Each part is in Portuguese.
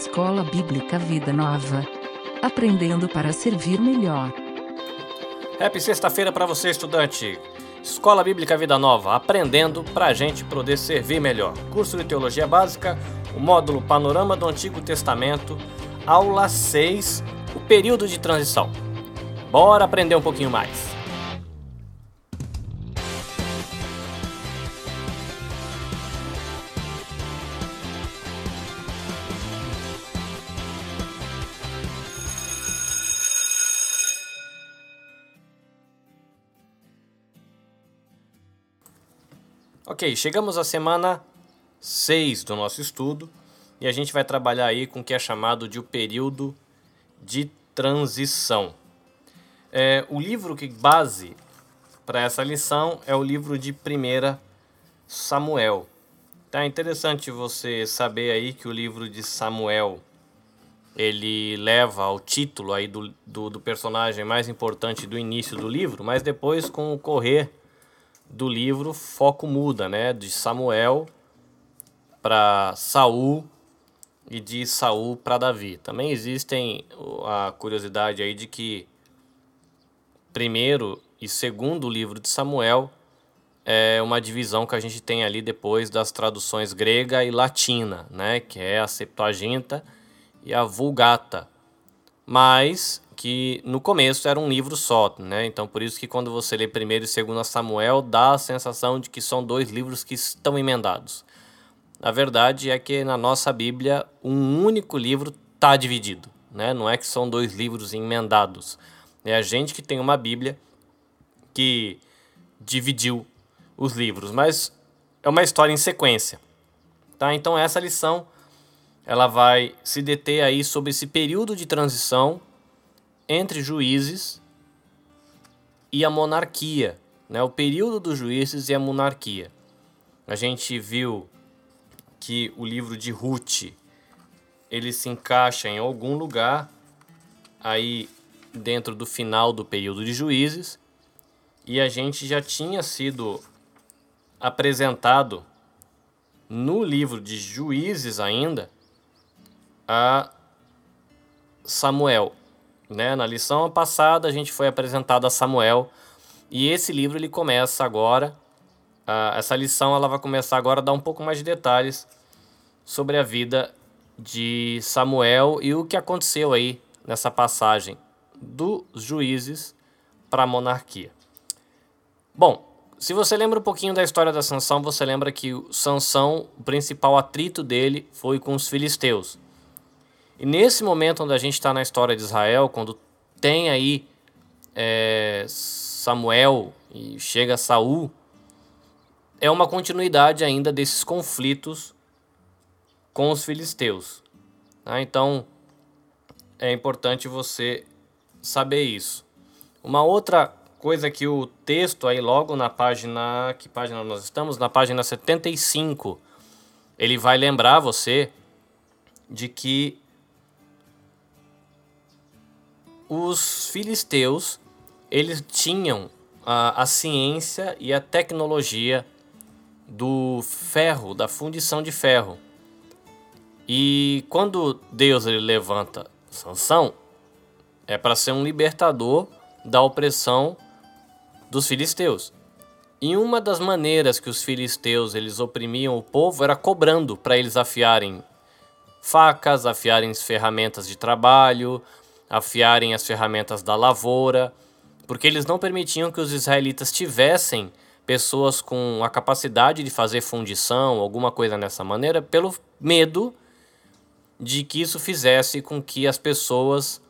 Escola Bíblica Vida Nova. Aprendendo para servir melhor. Happy sexta-feira para você, estudante. Escola Bíblica Vida Nova, aprendendo para a gente poder servir melhor. Curso de Teologia Básica, o módulo Panorama do Antigo Testamento, aula 6, o período de transição. Bora aprender um pouquinho mais. Ok, chegamos à semana 6 do nosso estudo e a gente vai trabalhar aí com o que é chamado de o período de transição. É, o livro que base para essa lição é o livro de 1 Samuel. Tá interessante você saber aí que o livro de Samuel ele leva ao título aí do, do, do personagem mais importante do início do livro, mas depois com o correr do livro, foco muda, né? De Samuel para Saul e de Saul para Davi. Também existem a curiosidade aí de que primeiro e segundo livro de Samuel é uma divisão que a gente tem ali depois das traduções grega e latina, né? Que é a Septuaginta e a Vulgata. Mas que no começo era um livro só, né? Então por isso que quando você lê primeiro e segundo Samuel, dá a sensação de que são dois livros que estão emendados. A verdade é que na nossa Bíblia um único livro está dividido, né? Não é que são dois livros emendados. É a gente que tem uma Bíblia que dividiu os livros, mas é uma história em sequência, tá? Então essa lição ela vai se deter aí sobre esse período de transição entre juízes e a monarquia, né? o período dos juízes e a monarquia. A gente viu que o livro de Ruth ele se encaixa em algum lugar aí dentro do final do período de juízes e a gente já tinha sido apresentado no livro de juízes ainda a Samuel né? Na lição passada a gente foi apresentado a Samuel e esse livro ele começa agora. Uh, essa lição ela vai começar agora a dar um pouco mais de detalhes sobre a vida de Samuel e o que aconteceu aí nessa passagem dos juízes para a monarquia. Bom, se você lembra um pouquinho da história da Sansão, você lembra que Sansão, o principal atrito dele foi com os filisteus. E nesse momento onde a gente está na história de Israel, quando tem aí é, Samuel e chega Saul, é uma continuidade ainda desses conflitos com os filisteus. Tá? Então é importante você saber isso. Uma outra coisa que o texto aí logo na página, que página nós estamos? Na página 75, ele vai lembrar você de que os filisteus eles tinham a, a ciência e a tecnologia do ferro, da fundição de ferro. E quando Deus ele levanta Sansão, é para ser um libertador da opressão dos filisteus. E uma das maneiras que os filisteus eles oprimiam o povo era cobrando para eles afiarem facas, afiarem ferramentas de trabalho, afiarem as ferramentas da lavoura, porque eles não permitiam que os israelitas tivessem pessoas com a capacidade de fazer fundição, alguma coisa nessa maneira, pelo medo de que isso fizesse com que as pessoas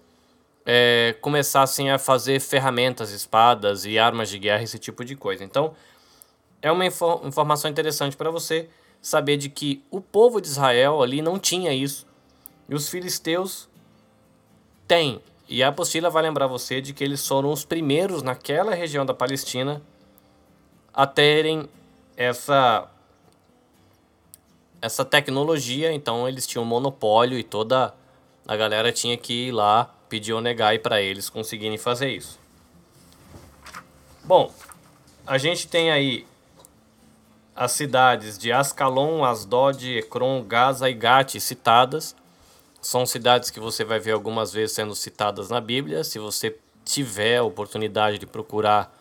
é, começassem a fazer ferramentas, espadas e armas de guerra, esse tipo de coisa. Então, é uma info informação interessante para você saber de que o povo de Israel ali não tinha isso. E os filisteus tem. E a apostila vai lembrar você de que eles foram os primeiros naquela região da Palestina a terem essa essa tecnologia, então eles tinham monopólio e toda a galera tinha que ir lá pedir o negai para eles conseguirem fazer isso. Bom, a gente tem aí as cidades de Ascalon, Asdod, Ekron, Gaza e Gati citadas São cidades que você vai ver algumas vezes sendo citadas na Bíblia. Se você tiver a oportunidade de procurar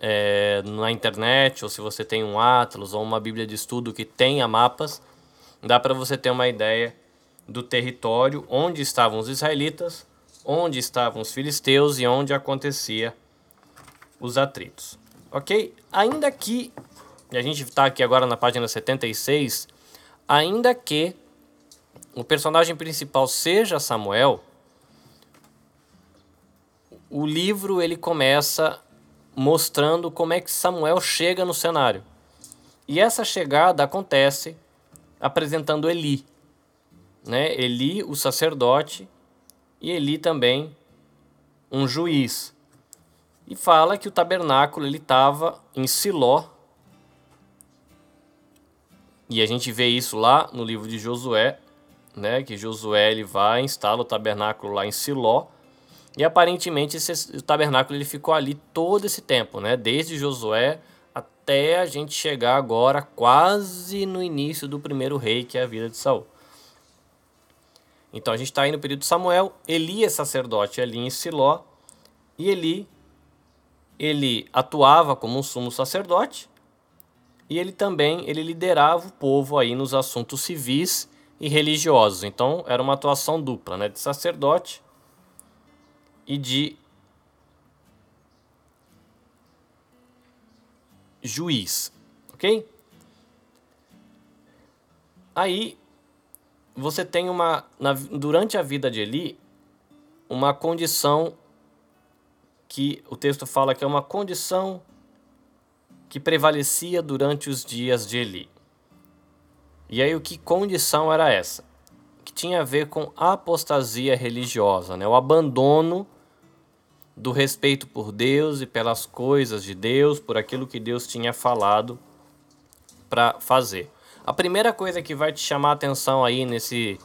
é, na internet, ou se você tem um Atlas ou uma Bíblia de estudo que tenha mapas, dá para você ter uma ideia do território onde estavam os israelitas, onde estavam os filisteus e onde acontecia os atritos. Ok? Ainda que, a gente está aqui agora na página 76, ainda que o personagem principal seja Samuel, o livro ele começa mostrando como é que Samuel chega no cenário. E essa chegada acontece apresentando Eli, né? Eli, o sacerdote, e Eli também um juiz. E fala que o tabernáculo ele estava em Siló. E a gente vê isso lá no livro de Josué, né? Que Josué ele vai instala o tabernáculo lá em Siló. E aparentemente esse, o tabernáculo ele ficou ali todo esse tempo, né? Desde Josué até a gente chegar agora quase no início do primeiro rei, que é a vida de Saul. Então a gente está aí no período de Samuel, Eli é sacerdote ali em Siló, e Eli, ele atuava como um sumo sacerdote, e ele também ele liderava o povo aí nos assuntos civis e religiosos. Então era uma atuação dupla, né, de sacerdote e de juiz, ok? Aí você tem uma na, durante a vida de Eli uma condição que o texto fala que é uma condição que prevalecia durante os dias de Eli. E aí o que condição era essa? Que tinha a ver com apostasia religiosa, né? O abandono do respeito por Deus e pelas coisas de Deus, por aquilo que Deus tinha falado para fazer. A primeira coisa que vai te chamar a atenção aí nesse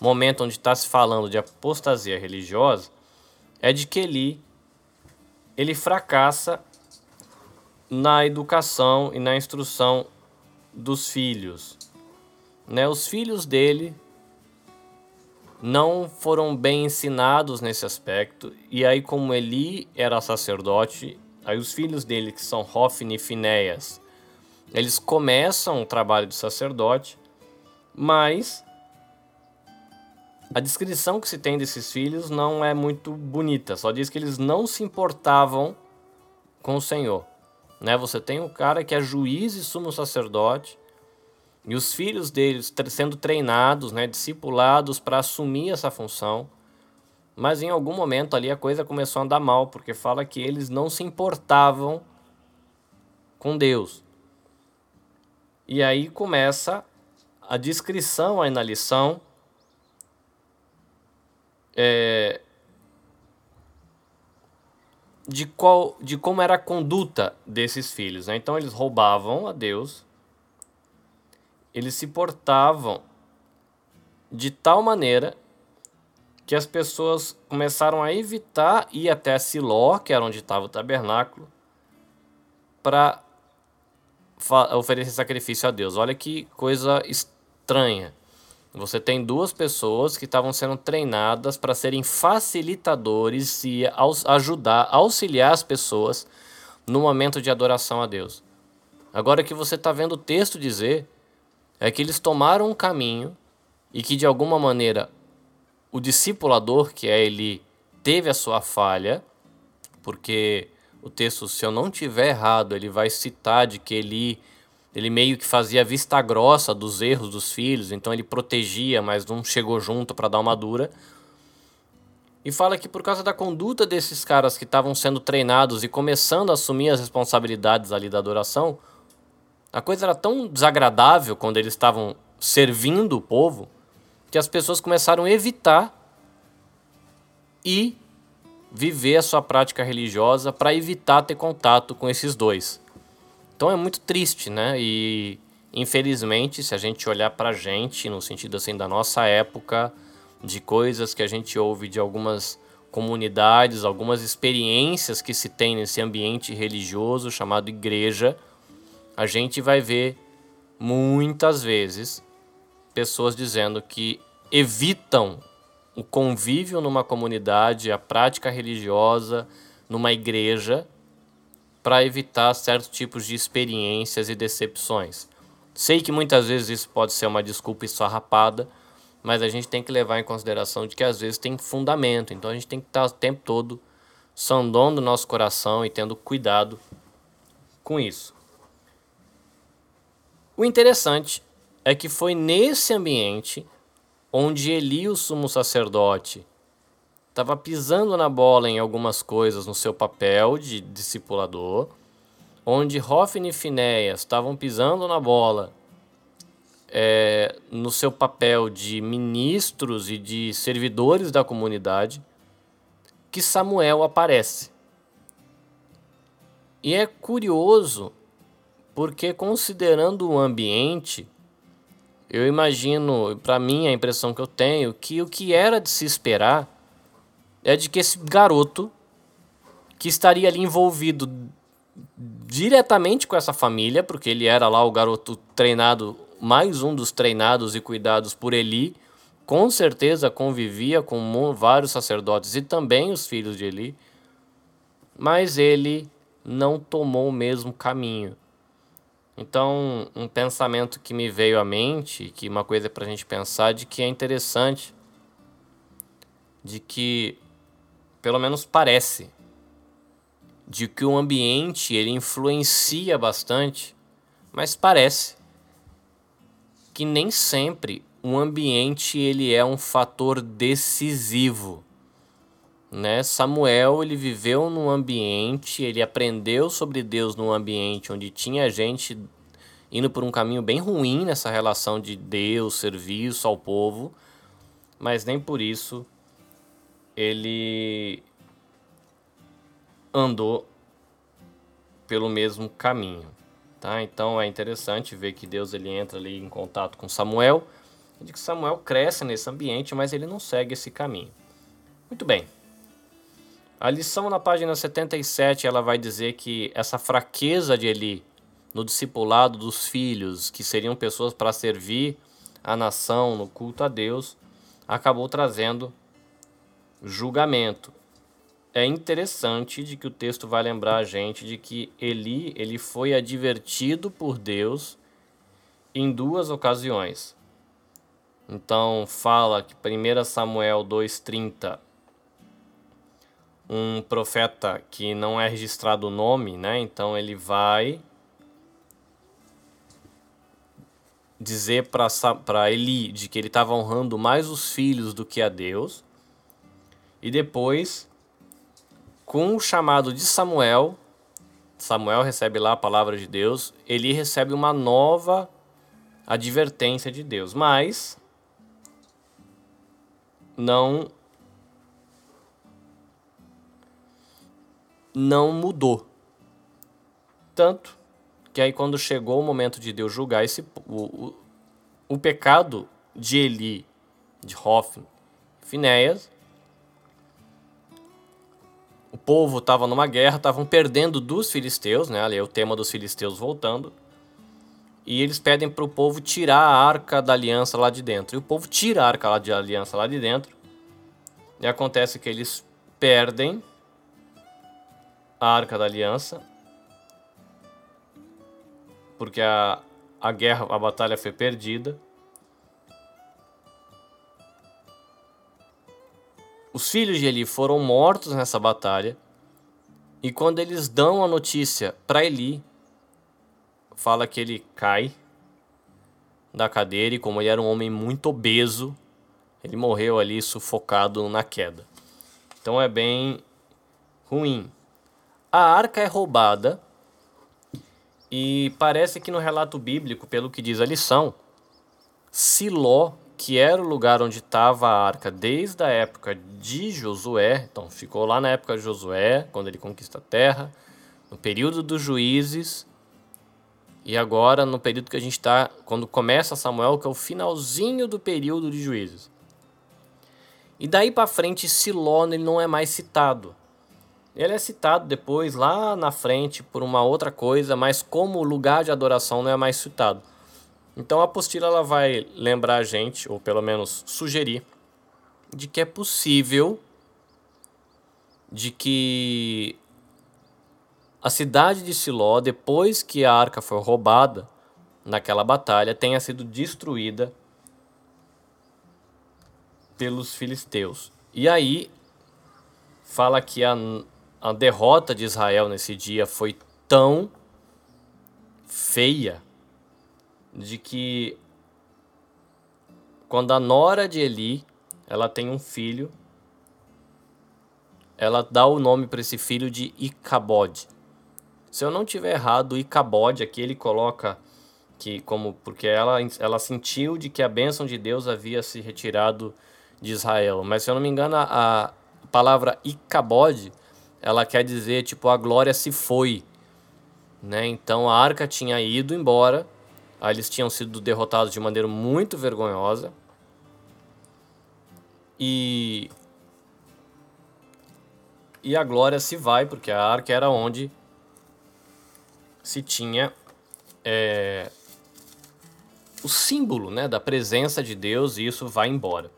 momento onde está se falando de apostasia religiosa é de que ele, ele fracassa na educação e na instrução dos filhos. Né? Os filhos dele não foram bem ensinados nesse aspecto. E aí, como Eli era sacerdote, aí os filhos dele, que são Hofni e Finéias, eles começam o trabalho de sacerdote, mas a descrição que se tem desses filhos não é muito bonita. Só diz que eles não se importavam com o Senhor. Né? Você tem um cara que é juiz e sumo sacerdote, e os filhos deles sendo treinados, né, discipulados para assumir essa função. Mas em algum momento ali a coisa começou a andar mal, porque fala que eles não se importavam com Deus. E aí começa a descrição aí na lição é, de, qual, de como era a conduta desses filhos. Né? Então eles roubavam a Deus, eles se portavam de tal maneira que as pessoas começaram a evitar ir até Siló, que era onde estava o tabernáculo, para oferecer sacrifício a Deus. Olha que coisa estranha. Você tem duas pessoas que estavam sendo treinadas para serem facilitadores e ajudar, auxiliar as pessoas no momento de adoração a Deus. Agora que você está vendo o texto dizer é que eles tomaram um caminho e que de alguma maneira o discipulador, que é ele, teve a sua falha, porque o texto, se eu não tiver errado, ele vai citar de que ele ele meio que fazia vista grossa dos erros dos filhos, então ele protegia, mas não chegou junto para dar uma dura. E fala que por causa da conduta desses caras que estavam sendo treinados e começando a assumir as responsabilidades ali da adoração, a coisa era tão desagradável quando eles estavam servindo o povo que as pessoas começaram a evitar e viver a sua prática religiosa para evitar ter contato com esses dois. Então é muito triste, né? E infelizmente, se a gente olhar para a gente, no sentido assim da nossa época, de coisas que a gente ouve de algumas comunidades, algumas experiências que se tem nesse ambiente religioso chamado igreja, a gente vai ver muitas vezes pessoas dizendo que evitam o convívio numa comunidade, a prática religiosa numa igreja, para evitar certos tipos de experiências e decepções. Sei que muitas vezes isso pode ser uma desculpa esfarrapada, mas a gente tem que levar em consideração de que às vezes tem fundamento, então a gente tem que estar o tempo todo sondando o nosso coração e tendo cuidado com isso. O interessante é que foi nesse ambiente onde Eli, o sumo sacerdote, estava pisando na bola em algumas coisas no seu papel de discipulador, onde Hofni e Finéias estavam pisando na bola é, no seu papel de ministros e de servidores da comunidade, que Samuel aparece. E é curioso porque, considerando o ambiente, eu imagino, para mim, a impressão que eu tenho, que o que era de se esperar é de que esse garoto, que estaria ali envolvido diretamente com essa família, porque ele era lá o garoto treinado, mais um dos treinados e cuidados por Eli, com certeza convivia com vários sacerdotes e também os filhos de Eli, mas ele não tomou o mesmo caminho. Então, um pensamento que me veio à mente, que uma coisa para a gente pensar, de que é interessante, de que, pelo menos parece, de que o ambiente ele influencia bastante, mas parece que nem sempre o ambiente ele é um fator decisivo né? Samuel ele viveu num ambiente, ele aprendeu sobre Deus num ambiente onde tinha gente indo por um caminho bem ruim nessa relação de Deus, serviço ao povo, mas nem por isso ele andou pelo mesmo caminho, tá? Então é interessante ver que Deus ele entra ali em contato com Samuel, e que Samuel cresce nesse ambiente, mas ele não segue esse caminho. Muito bem. A lição na página 77 ela vai dizer que essa fraqueza de Eli no discipulado dos filhos, que seriam pessoas para servir a nação no culto a Deus, acabou trazendo julgamento. É interessante de que o texto vai lembrar a gente de que Eli ele foi advertido por Deus em duas ocasiões. Então fala que 1 Samuel 2:30 um profeta que não é registrado o nome, né? Então ele vai dizer para Eli de que ele estava honrando mais os filhos do que a Deus. E depois, com o chamado de Samuel, Samuel recebe lá a palavra de Deus, ele recebe uma nova advertência de Deus, mas não não mudou. Tanto que aí quando chegou o momento de Deus julgar esse o, o, o pecado de Eli, de Hofni, Finéias, o povo estava numa guerra, estavam perdendo dos filisteus, né? Ali é o tema dos filisteus voltando. E eles pedem para o povo tirar a arca da aliança lá de dentro. E o povo tira a arca lá de aliança lá de dentro. E acontece que eles perdem a Arca da Aliança, porque a, a guerra, a batalha foi perdida. Os filhos de Eli foram mortos nessa batalha. E quando eles dão a notícia para Eli, fala que ele cai da cadeira e como ele era um homem muito obeso, ele morreu ali sufocado na queda. Então é bem ruim. A arca é roubada e parece que no relato bíblico, pelo que diz a lição, Siló, que era o lugar onde estava a arca desde a época de Josué, então ficou lá na época de Josué, quando ele conquista a terra, no período dos juízes, e agora no período que a gente está, quando começa Samuel, que é o finalzinho do período de juízes. E daí para frente, Siló ele não é mais citado. Ele é citado depois lá na frente por uma outra coisa, mas como lugar de adoração não é mais citado. Então a apostila ela vai lembrar a gente, ou pelo menos sugerir, de que é possível de que a cidade de Siló, depois que a arca foi roubada naquela batalha, tenha sido destruída pelos filisteus. E aí fala que a, a derrota de Israel nesse dia foi tão feia de que quando a nora de Eli ela tem um filho, ela dá o nome para esse filho de Icabod. Se eu não tiver errado, Icabod aqui ele coloca que como porque ela ela sentiu de que a bênção de Deus havia se retirado de Israel. Mas se eu não me engano, a, palavra Icabod, ela quer dizer tipo a glória se foi, né? Então a arca tinha ido embora, aí eles tinham sido derrotados de maneira muito vergonhosa. E e a glória se vai, porque a arca era onde se tinha é, o símbolo né, da presença de Deus e isso vai embora.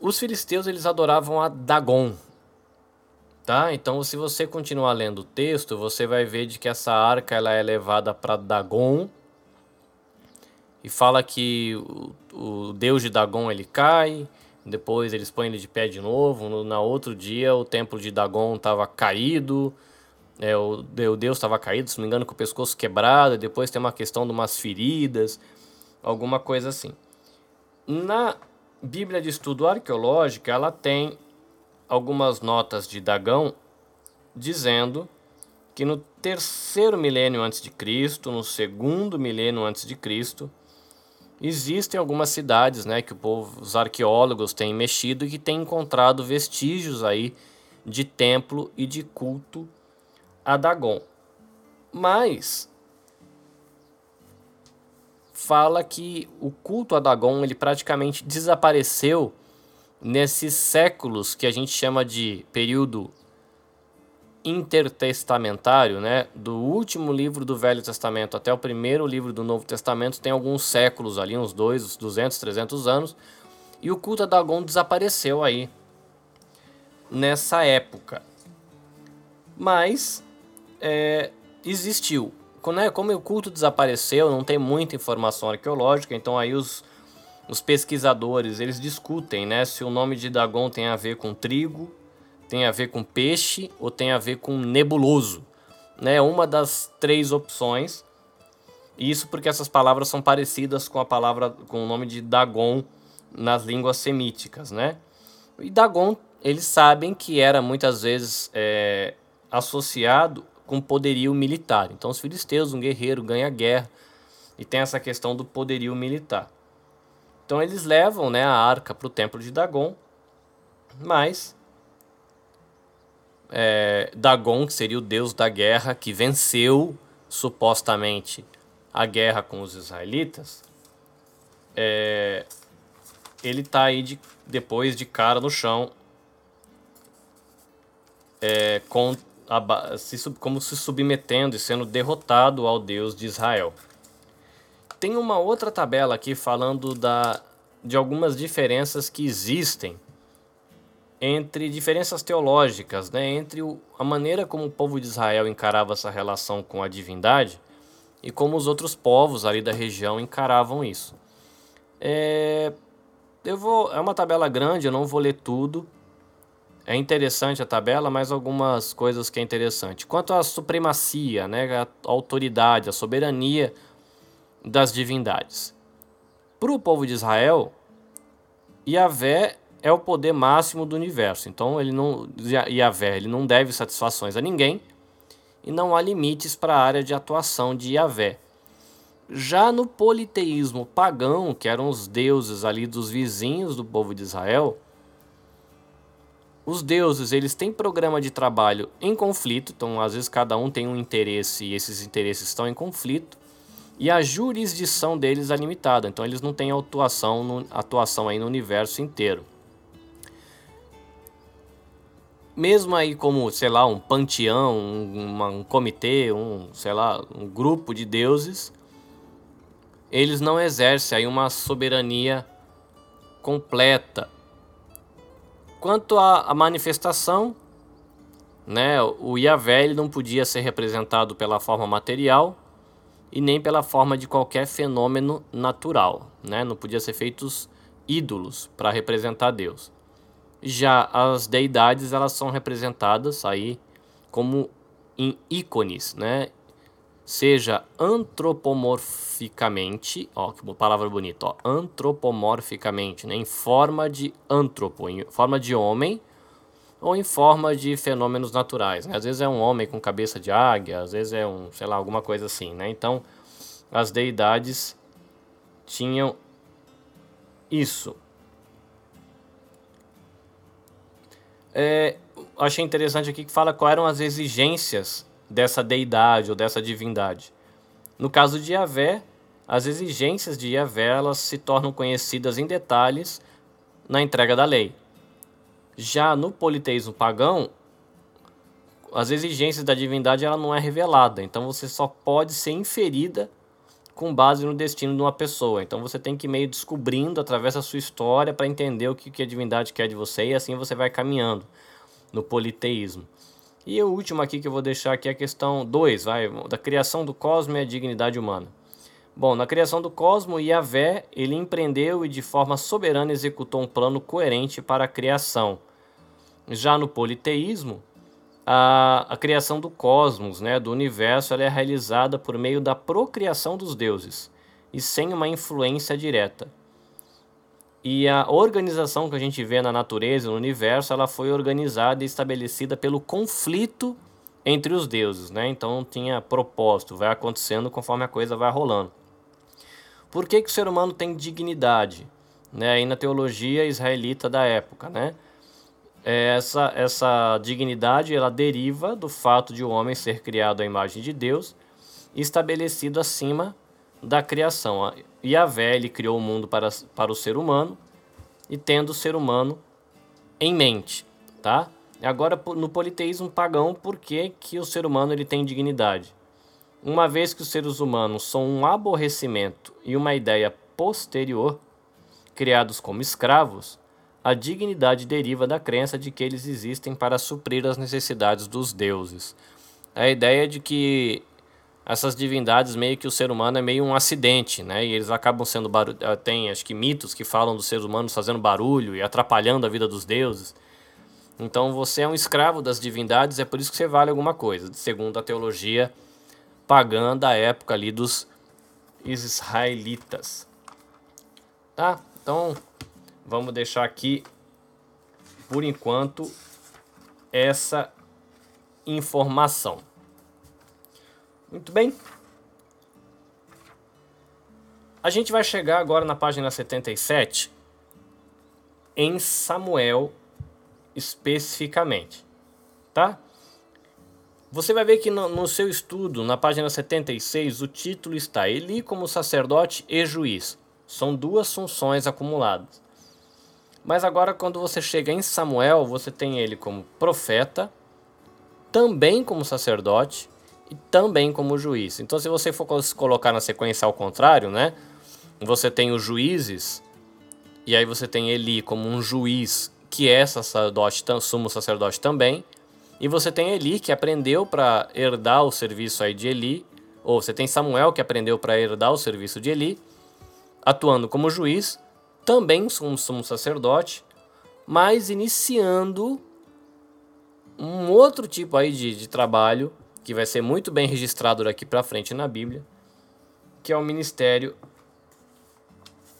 Os filisteus eles adoravam a Dagon. Tá? Então, se você continuar lendo o texto, você vai ver de que essa arca ela é levada para Dagon e fala que o, o, deus de Dagon ele cai, depois eles põem ele de pé de novo. No, na outro dia, o templo de Dagon estava caído, é, o, o deus estava caído, se não me engano, com o pescoço quebrado. Depois tem uma questão de umas feridas, alguma coisa assim. Na Bíblia de Estudo Arqueológico, ela tem algumas notas de Dagão dizendo que no terceiro milênio antes de Cristo, no segundo milênio antes de Cristo, existem algumas cidades, né, que o povo, os arqueólogos têm mexido e que têm encontrado vestígios aí de templo e de culto a Dagon. Mas fala que o culto a Dagon ele praticamente desapareceu nesses séculos que a gente chama de período intertestamentário, né? Do último livro do Velho Testamento até o primeiro livro do Novo Testamento tem alguns séculos ali, uns dois, uns 200, 300 anos, e o culto a Dagon desapareceu aí nessa época. Mas é, existiu né, como o culto desapareceu, não tem muita informação arqueológica, então aí os, os pesquisadores eles discutem né, se o nome de Dagon tem a ver com trigo, tem a ver com peixe ou tem a ver com nebuloso. Né, uma das três opções. Isso porque essas palavras são parecidas com a palavra com o nome de Dagon nas línguas semíticas, né? E Dagon, eles sabem que era muitas vezes é, associado com poderio militar. Então, os filisteus, um guerreiro ganha guerra e tem essa questão do poderio militar. Então, eles levam né, a arca para o templo de Dagon, mas é, Dagon, que seria o deus da guerra, que venceu supostamente a guerra com os israelitas, é, ele está aí de, depois de cara no chão é, com, se, como se submetendo e sendo derrotado ao Deus de Israel. Tem uma outra tabela aqui falando da, de algumas diferenças que existem entre diferenças teológicas, né, entre o, a maneira como o povo de Israel encarava essa relação com a divindade e como os outros povos ali da região encaravam isso. É, eu vou, é uma tabela grande, eu não vou ler tudo, é interessante a tabela, mas algumas coisas que é interessante. Quanto à supremacia, né, a autoridade, a soberania das divindades. Para o povo de Israel, Yahvé é o poder máximo do universo. Então ele não Yahvé, ele não deve satisfações a ninguém e não há limites para a área de atuação de Yahvé. Já no politeísmo pagão, que eram os deuses ali dos vizinhos do povo de Israel, os deuses, eles têm programa de trabalho em conflito, então às vezes cada um tem um interesse e esses interesses estão em conflito. E a jurisdição deles é limitada, então eles não têm atuação, no, atuação aí no universo inteiro. Mesmo aí como, sei lá, um panteão, um, uma, um comitê, um, sei lá, um grupo de deuses, eles não exercem aí uma soberania completa. Quanto à manifestação, né, o Yahvé ele não podia ser representado pela forma material e nem pela forma de qualquer fenômeno natural, né? Não podia ser feitos ídolos para representar Deus. Já as deidades elas são representadas aí como em ícones, né? Seja antropomorficamente, ó, que palavra bonita, ó, antropomorficamente, né? Em forma de antropo, em forma de homem ou em forma de fenômenos naturais. Né? Às vezes é um homem com cabeça de águia, às vezes é um, sei lá, alguma coisa assim, né? Então, as deidades tinham isso. É, achei interessante aqui que fala quais eram as exigências dessa deidade ou dessa divindade. No caso de Yahvé, as exigências de Yahvé elas se tornam conhecidas em detalhes na entrega da lei. Já no politeísmo pagão, as exigências da divindade ela não é revelada, então você só pode ser inferida com base no destino de uma pessoa. Então você tem que ir meio descobrindo através da sua história para entender o que a divindade quer de você e assim você vai caminhando no politeísmo. E o último aqui que eu vou deixar aqui é a questão 2, vai, da criação do cosmo e a dignidade humana. Bom, na criação do cosmo, Yahvé, ele empreendeu e de forma soberana executou um plano coerente para a criação. Já no politeísmo, a, a criação do cosmos, né, do universo, é realizada por meio da procriação dos deuses e sem uma influência direta. E a organização que a gente vê na natureza, no universo, ela foi organizada e estabelecida pelo conflito entre os deuses, né? Então tinha propósito, vai acontecendo conforme a coisa vai rolando. Por que, que o ser humano tem dignidade? Né? Aí na teologia israelita da época, né? É, essa, essa dignidade ela deriva do fato de o homem ser criado à imagem de Deus e estabelecido acima da criação. Yahvé ele criou o mundo para, para o ser humano e tendo o ser humano em mente, tá? Agora no politeísmo pagão, por que, que o ser humano ele tem dignidade? Uma vez que os seres humanos são um aborrecimento e uma ideia posterior, criados como escravos, a dignidade deriva da crença de que eles existem para suprir as necessidades dos deuses. A ideia de que essas divindades meio que o ser humano é meio um acidente, né? E eles acabam sendo barulho. Eh, tem acho que mitos que falam dos seres humanos fazendo barulho e atrapalhando a vida dos deuses. Então você é um escravo das divindades, é por isso que você vale alguma coisa, segundo a teologia pagã da época ali dos israelitas. Tá? Então, vamos deixar aqui, por enquanto, essa informação. Muito bem. A gente vai chegar agora na página 77 em Samuel especificamente, tá? Você vai ver que no, no, seu estudo, na página 76, o título está Eli como sacerdote e juiz. São duas funções acumuladas. Mas agora, quando você chega em Samuel, você tem ele como profeta, também como sacerdote e também como juiz. Então, se você for colocar na sequência ao contrário, né? Você tem os juízes, e aí você tem Eli como um juiz que é sacerdote, sumo sacerdote também. E você tem Eli que aprendeu para herdar o serviço aí de Eli, ou você tem Samuel que aprendeu para herdar o serviço de Eli, atuando como juiz também como sumo sacerdote, mas iniciando um outro tipo aí de, de trabalho que vai ser muito bem registrado daqui para frente na Bíblia, que é o ministério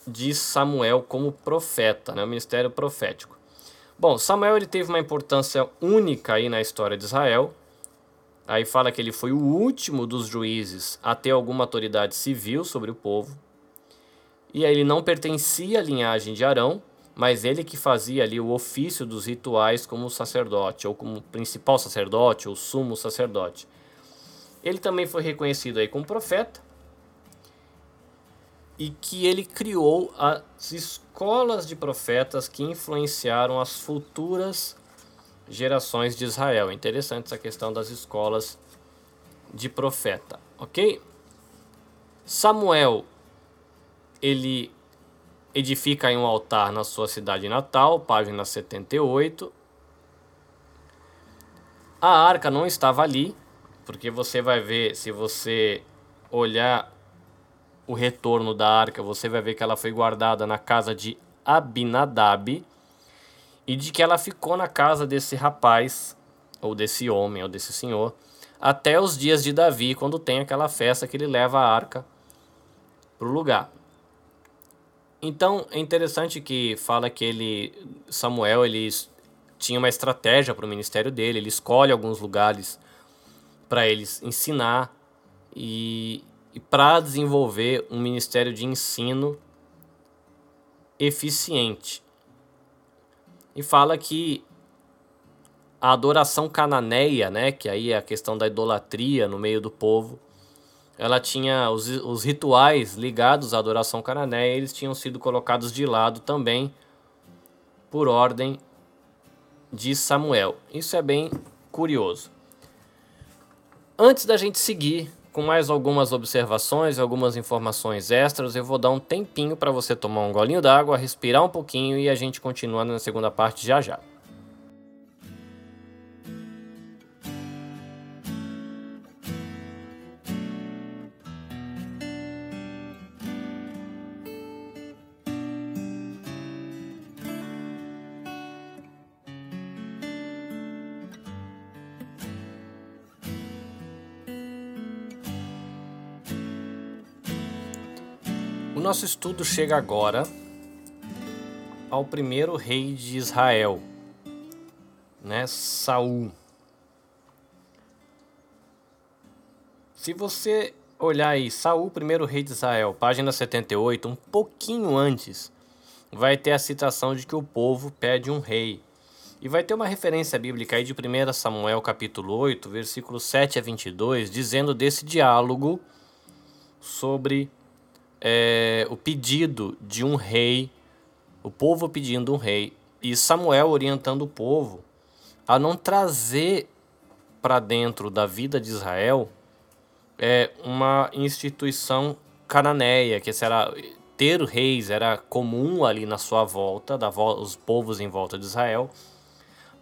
de Samuel como profeta, né? o ministério profético. Bom, Samuel ele teve uma importância única aí na história de Israel. Aí fala que ele foi o último dos juízes a ter alguma autoridade civil sobre o povo. E ele não pertencia à linhagem de Arão, mas ele que fazia ali o ofício dos rituais como sacerdote, ou como principal sacerdote, ou sumo sacerdote. Ele também foi reconhecido aí como profeta, e que ele criou as escolas de profetas que influenciaram as futuras gerações de Israel. Interessante essa questão das escolas de profeta, ok? Samuel ele edifica um altar na sua cidade natal, página 78. A arca não estava ali, porque você vai ver, se você olhar o retorno da arca, você vai ver que ela foi guardada na casa de Abinadab e de que ela ficou na casa desse rapaz, ou desse homem, ou desse senhor, até os dias de Davi, quando tem aquela festa que ele leva a arca para o lugar. Então é interessante que fala que ele, Samuel, ele tinha uma estratégia para o ministério dele, ele escolhe alguns lugares para eles ensinar e, e para desenvolver um ministério de ensino eficiente. E fala que a adoração cananeia, né, que aí é a questão da idolatria no meio do povo, ela tinha os, os rituais ligados à adoração cananeia, eles tinham sido colocados de lado também por ordem de Samuel. Isso é bem curioso. Antes da gente seguir com mais algumas observações, algumas informações extras, eu vou dar um tempinho para você tomar um golinho d'água, respirar um pouquinho e a gente continua na segunda parte já já. Nosso estudo chega agora ao primeiro rei de Israel, né, Saul. Se você olhar aí, Saul, primeiro rei de Israel, página 78, um pouquinho antes, vai ter a citação de que o povo pede um rei. E vai ter uma referência bíblica aí de 1 Samuel capítulo 8, versículos 7 a 22, dizendo desse diálogo sobre é, o pedido de um rei, o povo pedindo um rei, e Samuel orientando o povo a não trazer para dentro da vida de Israel é, uma instituição cananeia, que será ter reis era comum ali na sua volta, da os povos em volta de Israel,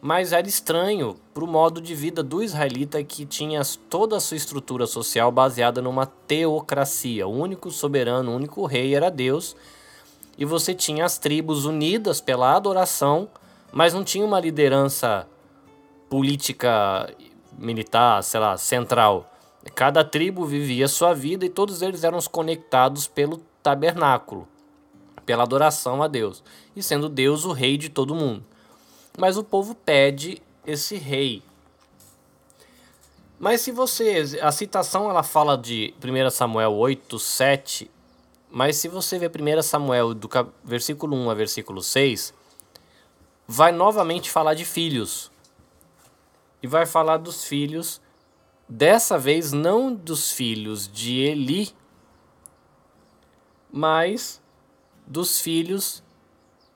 mas era estranho para o modo de vida do israelita que tinha toda a sua estrutura social baseada numa teocracia. O único soberano, o único rei era Deus, e você tinha as tribos unidas pela adoração, mas não tinha uma liderança política, militar, sei lá, central. Cada tribo vivia sua vida e todos eles eram conectados pelo tabernáculo, pela adoração a Deus, e sendo Deus o rei de todo mundo mas o povo pede esse rei. Mas se você. A citação ela fala de 1 Samuel 8, 7. Mas se você ver 1 Samuel do versículo 1 a versículo 6, vai novamente falar de filhos. E vai falar dos filhos, dessa vez não dos filhos de Eli, mas dos filhos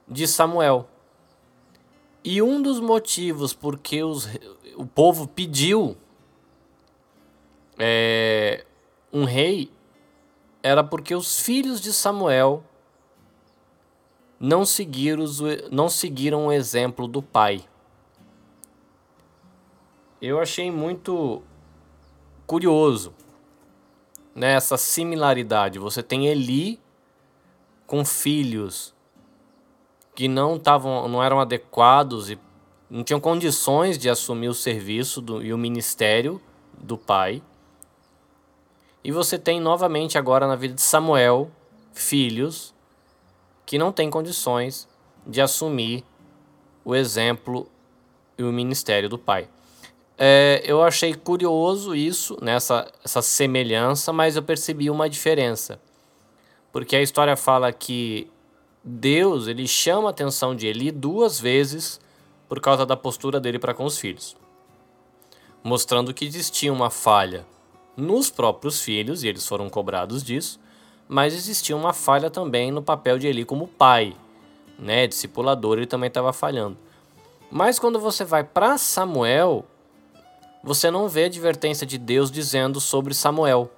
de Samuel. E um dos motivos porque os, o povo pediu é, um rei era porque os filhos de Samuel não seguiram, não seguiram o exemplo do pai. Eu achei muito curioso nessa né, similaridade. Você tem Eli com filhos que não estavam, não eram adequados e não tinham condições de assumir o serviço do, e o ministério do pai. E você tem novamente agora na vida de Samuel filhos que não têm condições de assumir o exemplo e o ministério do pai. É, eu achei curioso isso, nessa essa semelhança, mas eu percebi uma diferença. Porque a história fala que Deus ele chama a atenção de Eli duas vezes por causa da postura dele para com os filhos, mostrando que existia uma falha nos próprios filhos, e eles foram cobrados disso, mas existia uma falha também no papel de Eli como pai, né, discipulador, ele também estava falhando. Mas quando você vai para Samuel, você não vê a advertência de Deus dizendo sobre Samuel,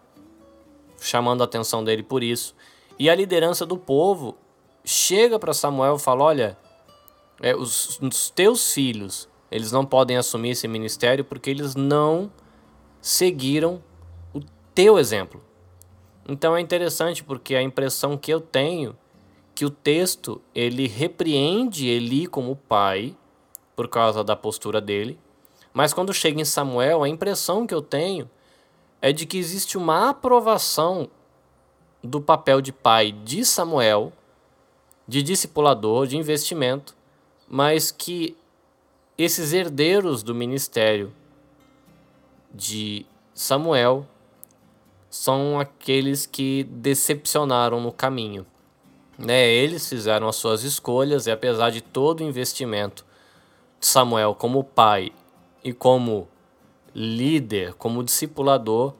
chamando a atenção dele por isso. E a liderança do povo chega para Samuel e fala: Olha, é, os, os teus filhos, eles não podem assumir esse ministério porque eles não seguiram o teu exemplo. Então é interessante porque a impressão que eu tenho que o texto ele repreende Eli como pai por causa da postura dele, mas quando chega em Samuel, a impressão que eu tenho é de que existe uma aprovação do papel de pai de Samuel, de discipulador, de investimento, mas que esses herdeiros do ministério de Samuel são aqueles que decepcionaram no caminho. Né? Eles fizeram as suas escolhas e apesar de todo o investimento de Samuel como pai e como líder, como discipulador,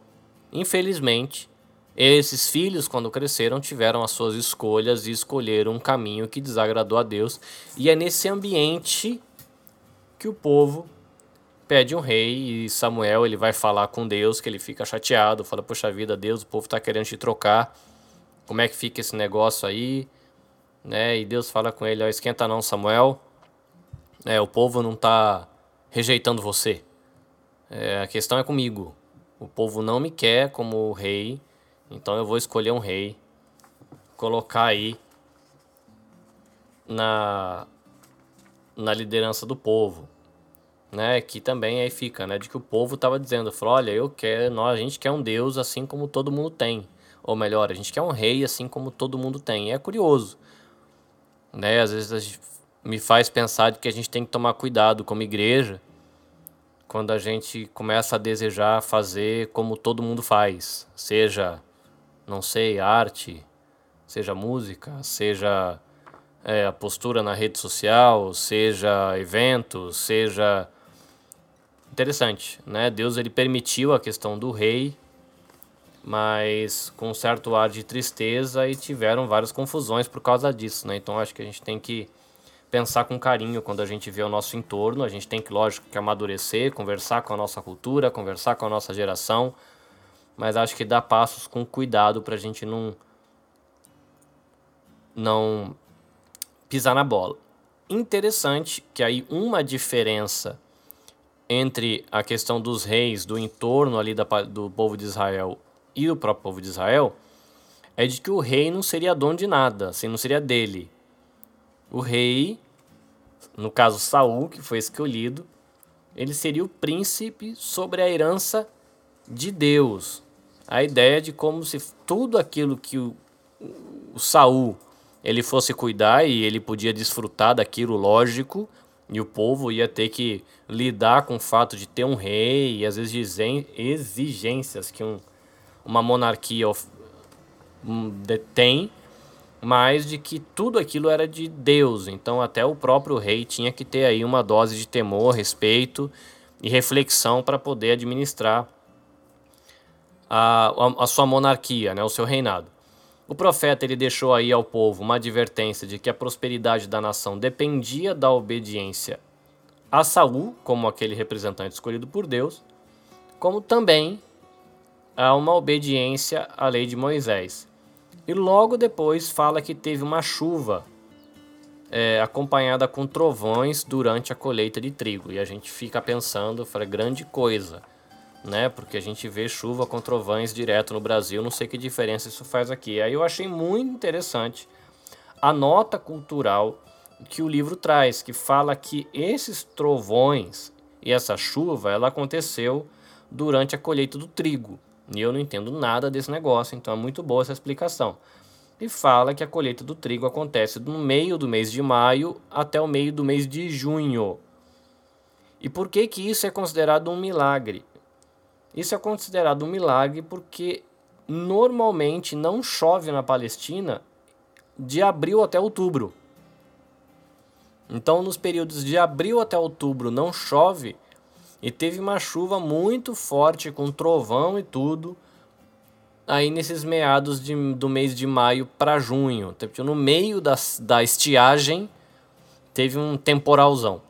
infelizmente, esses filhos, quando cresceram, tiveram as suas escolhas e escolheram um caminho que desagradou a Deus. E é nesse ambiente que o povo pede um rei e Samuel ele vai falar com Deus, que ele fica chateado, fala: Poxa vida, Deus, o povo está querendo te trocar. Como é que fica esse negócio aí? Né? E Deus fala com ele: Esquenta não, Samuel. É, o povo não está rejeitando você. É, a questão é comigo. O povo não me quer como rei então eu vou escolher um rei, colocar aí na na liderança do povo, né? Que também aí fica, né? De que o povo estava dizendo, falou, olha, eu quero, nós, a gente quer um Deus assim como todo mundo tem, ou melhor, a gente quer um rei assim como todo mundo tem. E é curioso, né? Às vezes me faz pensar de que a gente tem que tomar cuidado como igreja quando a gente começa a desejar fazer como todo mundo faz, seja não sei, arte, seja música, seja é, a postura na rede social, seja eventos, seja interessante, né? Deus ele permitiu a questão do rei, mas com um certo ar de tristeza e tiveram várias confusões por causa disso, né? Então acho que a gente tem que pensar com carinho quando a gente vê o nosso entorno, a gente tem que lógico que amadurecer, conversar com a nossa cultura, conversar com a nossa geração, mas acho que dá passos com cuidado para a gente não não pisar na bola. Interessante que aí uma diferença entre a questão dos reis do entorno ali da, do povo de Israel e o próprio povo de Israel é de que o rei não seria dono de nada, assim, não seria dele. O rei, no caso Saul, que foi escolhido, ele seria o príncipe sobre a herança de Deus. A ideia de como se tudo aquilo que o, o Saul ele fosse cuidar e ele podia desfrutar daquilo lógico, e o povo ia ter que lidar com o fato de ter um rei e as exigências que um, uma monarquia tem, mas de que tudo aquilo era de Deus. Então até o próprio rei tinha que ter aí uma dose de temor, respeito e reflexão para poder administrar a, a, sua monarquia, né, o seu reinado. O profeta ele deixou aí ao povo uma advertência de que a prosperidade da nação dependia da obediência a Saul, como aquele representante escolhido por Deus, como também a uma obediência à lei de Moisés. E logo depois fala que teve uma chuva é, acompanhada com trovões durante a colheita de trigo. E a gente fica pensando, fala, grande coisa né? Porque a gente vê chuva com trovões direto no Brasil, não sei que diferença isso faz aqui. Aí eu achei muito interessante a nota cultural que o livro traz, que fala que esses trovões e essa chuva, ela aconteceu durante a colheita do trigo. E eu não entendo nada desse negócio, então é muito boa essa explicação. E fala que a colheita do trigo acontece no meio do mês de maio até o meio do mês de junho. E por que que isso é considerado um milagre? Isso é considerado um milagre porque normalmente não chove na Palestina de abril até outubro. Então, nos períodos de abril até outubro não chove e teve uma chuva muito forte com trovão e tudo. Aí nesses meados de, do mês de maio para junho, no meio da, da estiagem, teve um temporalzão.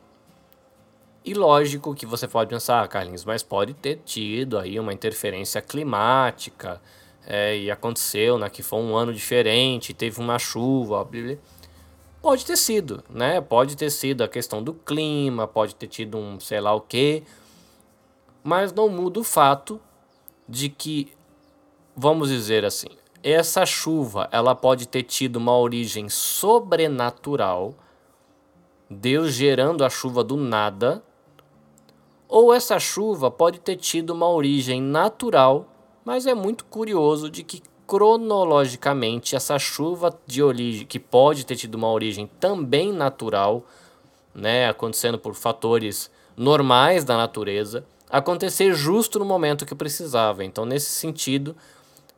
E lógico que você pode pensar, ah, Carlinhos, mas pode ter tido aí uma interferência climática, é, e aconteceu, né, que foi um ano diferente, teve uma chuva, pode ter sido, né? Pode ter sido a questão do clima, pode ter tido um sei lá o que, mas não muda o fato de que, vamos dizer assim, essa chuva ela pode ter tido uma origem sobrenatural, Deus gerando a chuva do nada, ou essa chuva pode ter tido uma origem natural mas é muito curioso de que cronologicamente essa chuva de origem que pode ter tido uma origem também natural, né, acontecendo por fatores normais da natureza, acontecer justo no momento que precisava. Então, nesse sentido,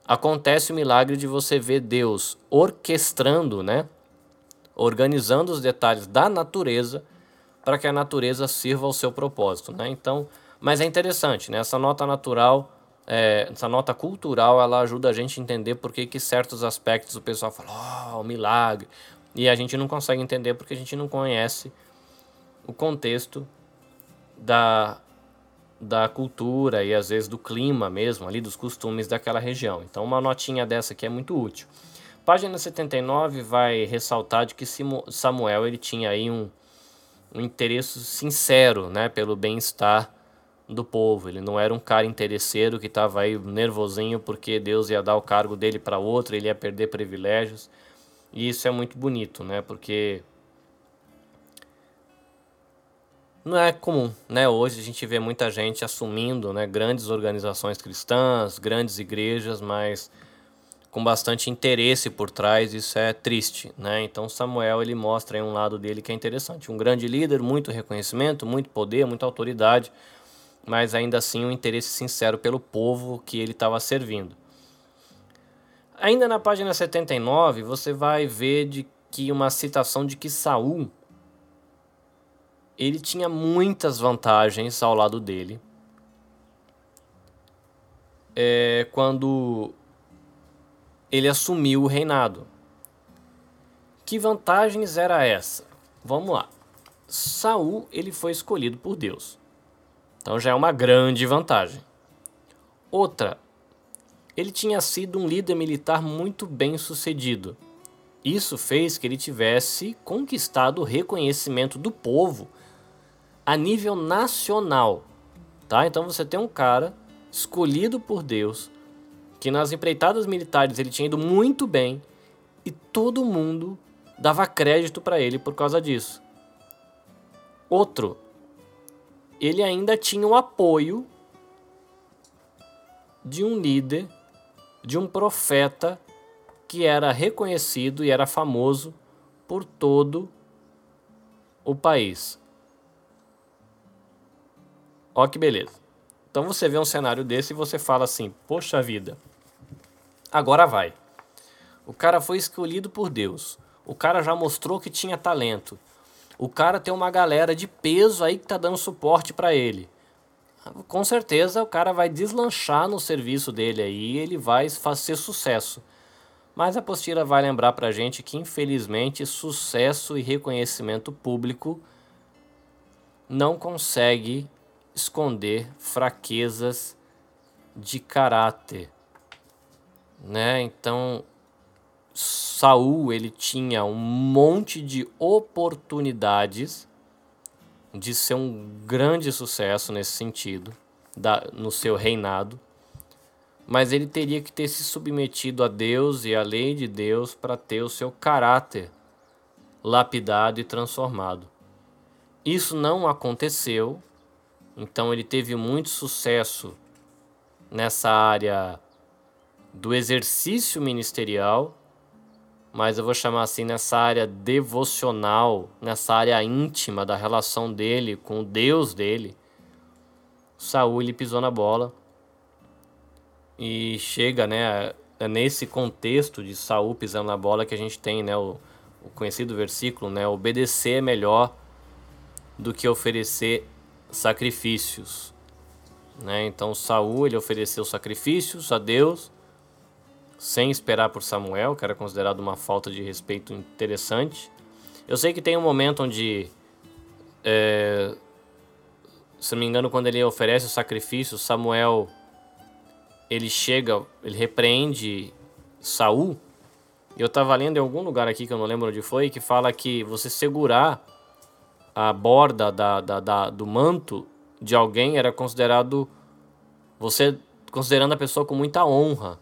acontece o milagre de você ver Deus orquestrando, né, organizando os detalhes da natureza para que a natureza sirva ao seu propósito, né? Então, mas é interessante, né? Essa nota natural é, essa nota cultural ela ajuda a gente a entender por que, que certos aspectos o pessoal fala, oh, milagre. E a gente não consegue entender porque a gente não conhece o contexto da, da cultura e às vezes do clima mesmo, ali dos costumes daquela região. Então, uma notinha dessa aqui é muito útil. Página 79 vai ressaltar de que Samuel ele tinha aí um, um interesse sincero né, pelo bem-estar do povo. Ele não era um cara interesseiro que estava aí nervosinho porque Deus ia dar o cargo dele para outro, ele ia perder privilégios. E isso é muito bonito, né? Porque não é comum, né? Hoje a gente vê muita gente assumindo, né, grandes organizações cristãs, grandes igrejas, mas com bastante interesse por trás, isso é triste, né? Então Samuel ele mostra aí um lado dele que é interessante, um grande líder, muito reconhecimento, muito poder, muita autoridade, mas ainda assim um interesse sincero pelo povo que ele estava servindo. Ainda na página 79, você vai ver de que uma citação de que Saul ele tinha muitas vantagens ao lado dele. É, quando ele assumiu o reinado. Que vantagens era essa? Vamos lá. Saul ele foi escolhido por Deus. Então já é uma grande vantagem. Outra, ele tinha sido um líder militar muito bem sucedido. Isso fez que ele tivesse conquistado o reconhecimento do povo a nível nacional. Tá? Então você tem um cara escolhido por Deus, que nas empreitadas militares ele tinha ido muito bem e todo mundo dava crédito para ele por causa disso. Outro, ele ainda tinha o apoio de um líder, de um profeta que era reconhecido e era famoso por todo o país. Ó que beleza. Então você vê um cenário desse e você fala assim: "Poxa vida. Agora vai. O cara foi escolhido por Deus. O cara já mostrou que tinha talento o cara tem uma galera de peso aí que tá dando suporte para ele. Com certeza o cara vai deslanchar no serviço dele aí ele vai fazer sucesso. Mas a apostila vai lembrar pra gente que infelizmente sucesso e reconhecimento público não consegue esconder fraquezas de caráter, né? Então, Saul ele tinha um monte de oportunidades de ser um grande sucesso nesse sentido, da, no seu reinado, mas ele teria que ter se submetido a Deus e à lei de Deus para ter o seu caráter lapidado e transformado. Isso não aconteceu, então ele teve muito sucesso nessa área do exercício ministerial mas eu vou chamar assim nessa área devocional, nessa área íntima da relação dele com o Deus dele. Saul ele pisou na bola e chega, né, é nesse contexto de Saul pisando na bola que a gente tem, né, o, o conhecido versículo, né, obedecer é melhor do que oferecer sacrifícios, né? Então Saul ele ofereceu sacrifícios a Deus sem esperar por Samuel, que era considerado uma falta de respeito interessante. Eu sei que tem um momento onde, é, se não me engano, quando ele oferece o sacrifício, Samuel ele chega, ele repreende Saul. Eu estava lendo em algum lugar aqui que eu não lembro onde foi, que fala que você segurar a borda da, da, da, do manto de alguém era considerado você considerando a pessoa com muita honra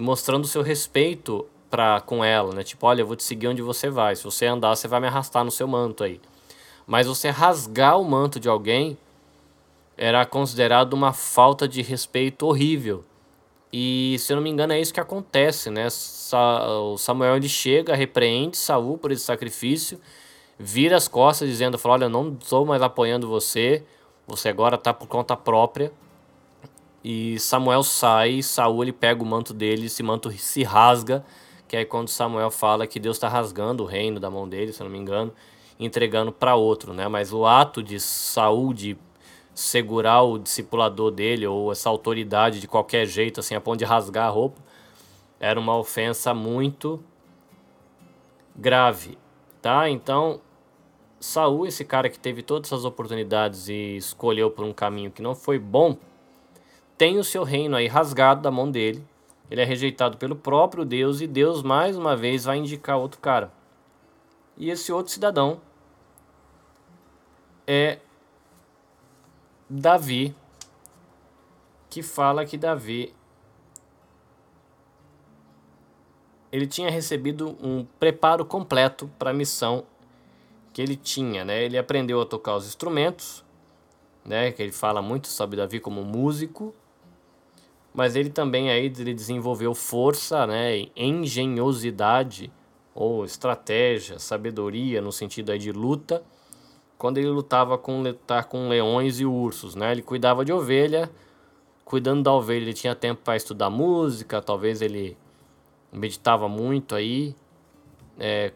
e mostrando seu respeito para com ela, né? Tipo, olha, eu vou te seguir onde você vai. Se você andar, você vai me arrastar no seu manto aí. Mas você rasgar o manto de alguém era considerado uma falta de respeito horrível. E se eu não me engano é isso que acontece, né? o Samuel ele chega, repreende Saul por esse sacrifício, vira as costas dizendo, fala, olha, eu não estou mais apoiando você, você agora está por conta própria. E Samuel sai, Saul ele pega o manto dele, esse manto se rasga, que é quando Samuel fala que Deus está rasgando o reino da mão dele, se eu não me engano, entregando para outro, né? Mas o ato de Saul de segurar o discipulador dele ou essa autoridade de qualquer jeito, assim, a ponto de rasgar a roupa, era uma ofensa muito grave, tá? Então, Saul, esse cara que teve todas essas oportunidades e escolheu por um caminho que não foi bom, tem o seu reino aí rasgado da mão dele. Ele é rejeitado pelo próprio Deus e Deus mais uma vez vai indicar outro cara. E esse outro cidadão é Davi, que fala que Davi ele tinha recebido um preparo completo para a missão que ele tinha, né? Ele aprendeu a tocar os instrumentos, né? Que ele fala muito sobre Davi como músico, mas ele também aí ele desenvolveu força, né? Engenhosidade ou estratégia, sabedoria no sentido aí de luta quando ele lutava com lutar com leões e ursos, né? Ele cuidava de ovelha, cuidando da ovelha, ele tinha tempo para estudar música, talvez ele meditava muito aí, é,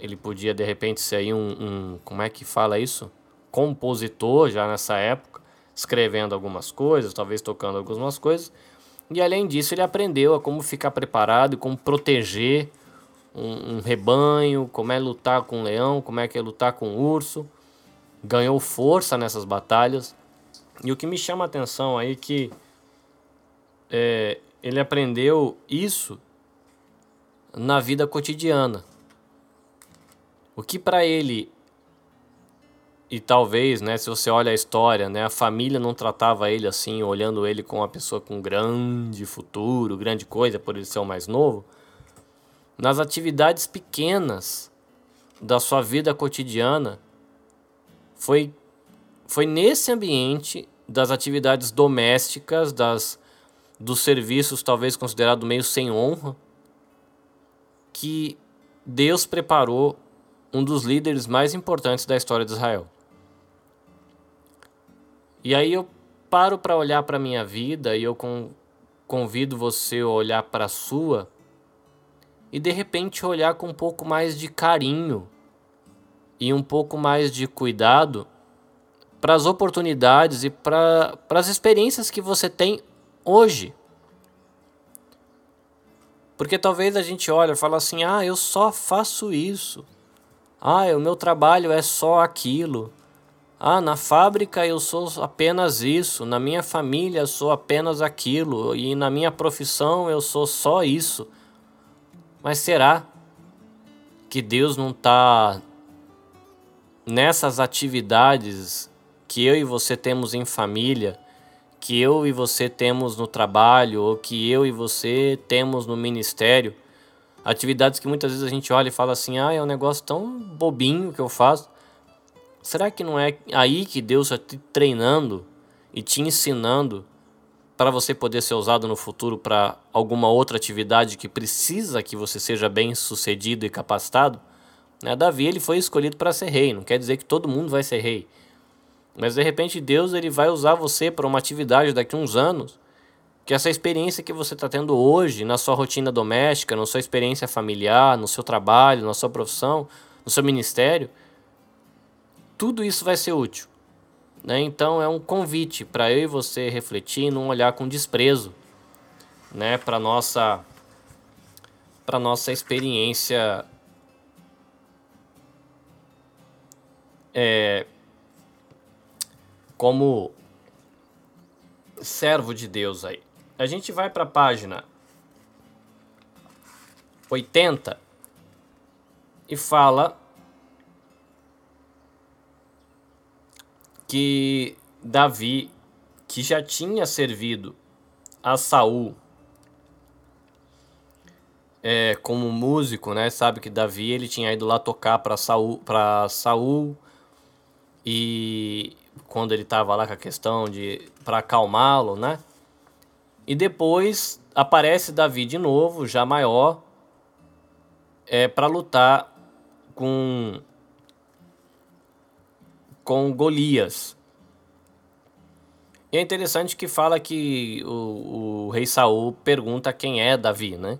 ele podia de repente ser aí um, um, como é que fala isso? Compositor já nessa época, escrevendo algumas coisas, talvez tocando algumas coisas. E além disso, ele aprendeu a como ficar preparado, como proteger um, um rebanho, como é lutar com um leão, como é que é lutar com um urso ganhou força nessas batalhas. E o que me chama a atenção aí é que é, ele aprendeu isso na vida cotidiana. O que para ele e talvez, né, se você olha a história, né, a família não tratava ele assim, olhando ele como uma pessoa com grande futuro, grande coisa por ele ser o mais novo. Nas atividades pequenas da sua vida cotidiana, foi, foi nesse ambiente das atividades domésticas, das, dos serviços talvez considerado meio sem honra, que Deus preparou um dos líderes mais importantes da história de Israel. E aí eu paro para olhar para minha vida e eu convido você a olhar para a sua e de repente olhar com um pouco mais de carinho e um pouco mais de cuidado para as oportunidades e para as experiências que você tem hoje. Porque talvez a gente olha e fala assim: ah, eu só faço isso. Ah, o meu trabalho é só aquilo. Ah, na fábrica eu sou apenas isso. Na minha família eu sou apenas aquilo. E na minha profissão eu sou só isso. Mas será que Deus não está nessas atividades que eu e você temos em família, que eu e você temos no trabalho, ou que eu e você temos no ministério, atividades que muitas vezes a gente olha e fala assim: ah, é um negócio tão bobinho que eu faço. Será que não é aí que Deus está te treinando e te ensinando para você poder ser usado no futuro para alguma outra atividade que precisa que você seja bem sucedido e capacitado? Né? Davi ele foi escolhido para ser rei, não quer dizer que todo mundo vai ser rei. Mas de repente Deus ele vai usar você para uma atividade daqui a uns anos, que essa experiência que você está tendo hoje na sua rotina doméstica, na sua experiência familiar, no seu trabalho, na sua profissão, no seu ministério, tudo isso vai ser útil. Né? Então é um convite para eu e você refletir não olhar com desprezo né? para nossa para nossa experiência é, como servo de Deus aí. a gente vai para a página 80 e fala que Davi, que já tinha servido a Saul é, como músico, né? Sabe que Davi ele tinha ido lá tocar para Saul, para Saul e quando ele estava lá com a questão de para acalmá-lo, né? E depois aparece Davi de novo, já maior, é para lutar com com Golias. E é interessante que fala que o, o rei Saul pergunta quem é Davi, né?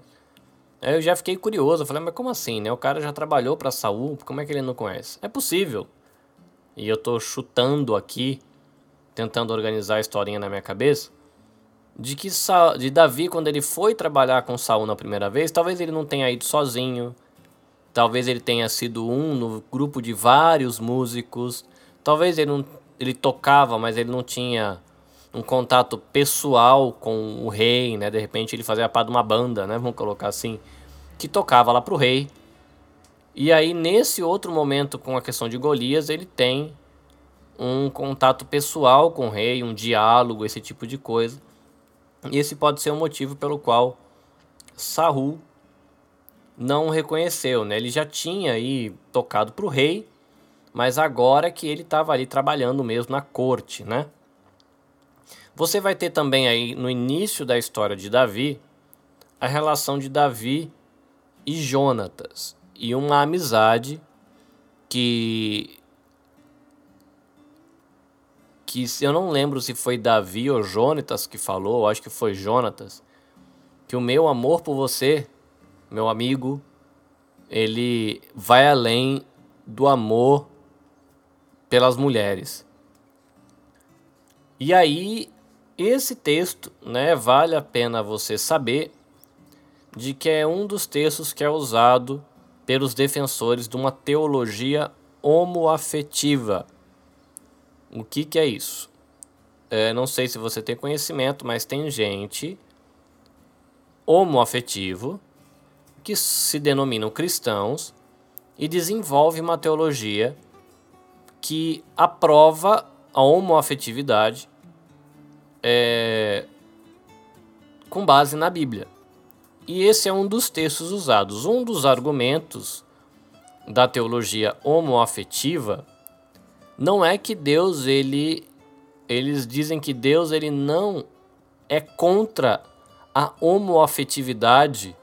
Aí eu já fiquei curioso, falei, mas como assim, né? O cara já trabalhou para Saul, como é que ele não conhece? É possível. E eu tô chutando aqui, tentando organizar a historinha na minha cabeça, de que Sa de Davi, quando ele foi trabalhar com Saul na primeira vez, talvez ele não tenha ido sozinho, talvez ele tenha sido um no grupo de vários músicos, talvez ele não ele tocava, mas ele não tinha um contato pessoal com o rei, né? De repente ele fazia parte de uma banda, né? Vamos colocar assim, que tocava lá pro rei. E aí nesse outro momento com a questão de Golias, ele tem um contato pessoal com o rei, um diálogo, esse tipo de coisa. E esse pode ser o motivo pelo qual Saul não reconheceu, né? Ele já tinha aí tocado pro rei, mas agora que ele estava ali trabalhando mesmo na corte, né? Você vai ter também aí no início da história de Davi a relação de Davi e Jonatas e uma amizade que que eu não lembro se foi Davi ou Jonatas que falou, acho que foi Jonatas, que o meu amor por você, meu amigo, ele vai além do amor pelas mulheres. E aí esse texto, né, vale a pena você saber de que é um dos textos que é usado pelos defensores de uma teologia homoafetiva. O que, que é isso? É, não sei se você tem conhecimento, mas tem gente homoafetivo que se denominam cristãos e desenvolve uma teologia que aprova a homoafetividade é, com base na Bíblia. E esse é um dos textos usados. Um dos argumentos da teologia homoafetiva não é que Deus ele eles dizem que Deus ele não é contra a homoafetividade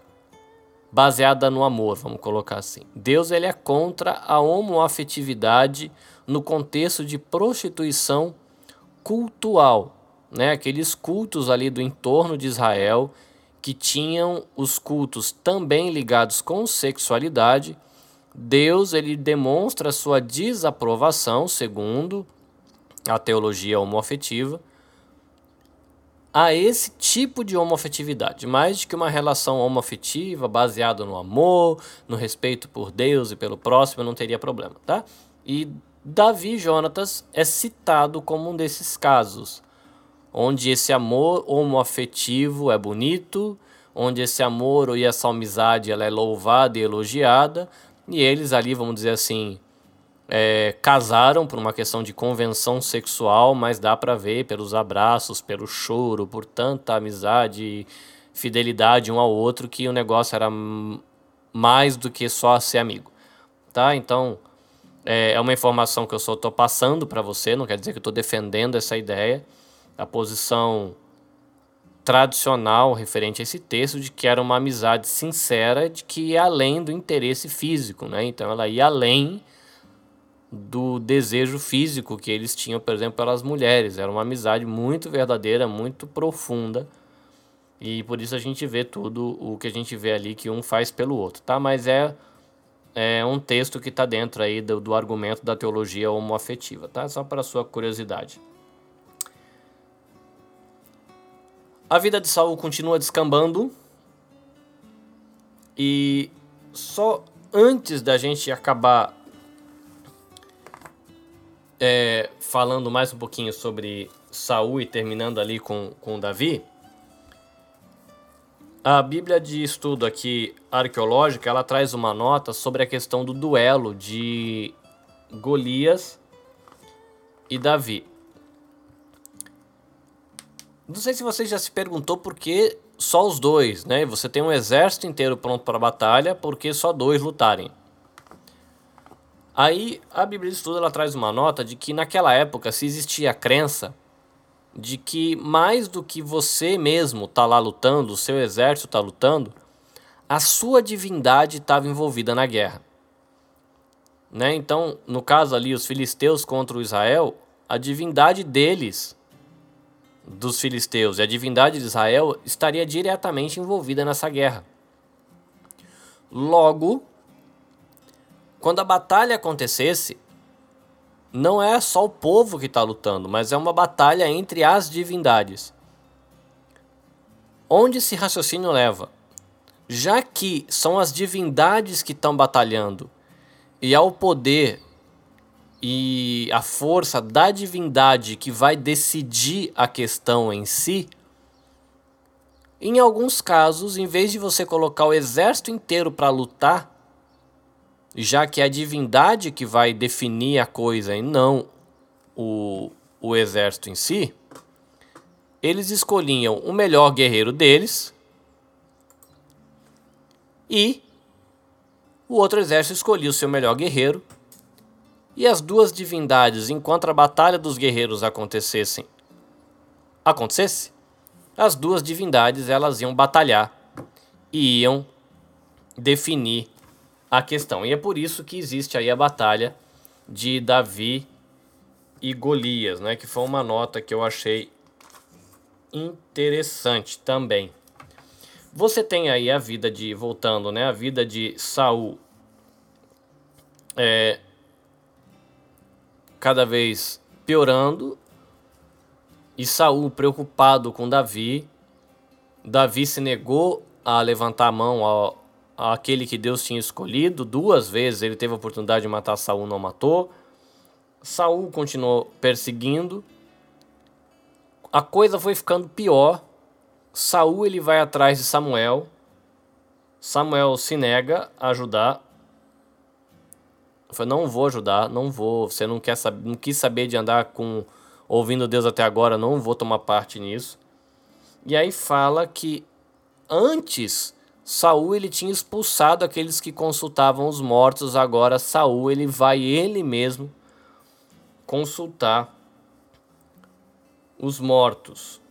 baseada no amor, vamos colocar assim. Deus ele é contra a homoafetividade no contexto de prostituição cultural né, aqueles cultos ali do entorno de Israel que tinham os cultos também ligados com sexualidade, Deus ele demonstra sua desaprovação, segundo a teologia homoafetiva, a esse tipo de homoafetividade, mais de que uma relação homoafetiva baseada no amor, no respeito por Deus e pelo próximo, não teria problema, tá? E Davi Jonatas é citado como um desses casos onde esse amor homoafetivo é bonito, onde esse amor e essa amizade ela é louvada e elogiada, e eles ali, vamos dizer assim, é, casaram por uma questão de convenção sexual, mas dá para ver pelos abraços, pelo choro, por tanta amizade e fidelidade um ao outro que o negócio era mais do que só ser amigo, tá? Então é uma informação que eu só estou passando para você, não quer dizer que eu estou defendendo essa ideia a posição tradicional referente a esse texto de que era uma amizade sincera, de que ia além do interesse físico, né? Então ela ia além do desejo físico que eles tinham, por exemplo, pelas mulheres. Era uma amizade muito verdadeira, muito profunda. E por isso a gente vê tudo o que a gente vê ali que um faz pelo outro, tá? Mas é é um texto que está dentro aí do, do argumento da teologia homoafetiva, tá? Só para sua curiosidade. A vida de Saul continua descambando. E só antes da gente acabar é, falando mais um pouquinho sobre Saul e terminando ali com, com Davi, A Bíblia de estudo aqui arqueológica, ela traz uma nota sobre a questão do duelo de Golias e Davi. Não sei se você já se perguntou por que só os dois, né? Você tem um exército inteiro pronto para batalha, por que só dois lutarem? Aí a Bíblia de Estudo ela traz uma nota de que naquela época se existia a crença de que mais do que você mesmo tá lá lutando, o seu exército tá lutando, a sua divindade estava envolvida na guerra. Né? Então, no caso ali, os filisteus contra o Israel, a divindade deles, dos filisteus, e a divindade de Israel estaria diretamente envolvida nessa guerra. Logo, quando a batalha acontecesse, não é só o povo que está lutando, mas é uma batalha entre as divindades. Onde esse raciocínio leva? Já que são as divindades que estão batalhando e é o poder e a força da divindade que vai decidir a questão em si, em alguns casos, em vez de você colocar o exército inteiro para lutar, já que é a divindade que vai definir a coisa e não o, o exército em si, eles escolhiam o melhor guerreiro deles e o outro exército escolhia o seu melhor guerreiro. E as duas divindades, enquanto a batalha dos guerreiros acontecessem, acontecesse, as duas divindades elas iam batalhar e iam definir a questão. E é por isso que existe aí a batalha de Davi e Golias, né? Que foi uma nota que eu achei interessante também. Você tem aí a vida de voltando, né? A vida de Saul é cada vez piorando e Saul preocupado com Davi. Davi se negou a levantar a mão ao, aquele que Deus tinha escolhido. Duas vezes ele teve a oportunidade de matar Saul, não matou. Saul continuou perseguindo. A coisa foi ficando pior. Saul ele vai atrás de Samuel. Samuel se nega a ajudar. Foi não vou ajudar, não vou. Você não quer saber, não quis saber de andar com ouvindo Deus até agora, não vou tomar parte nisso. E aí fala que antes Saul ele tinha expulsado aqueles que consultavam os mortos, agora Saul ele vai ele mesmo consultar os mortos.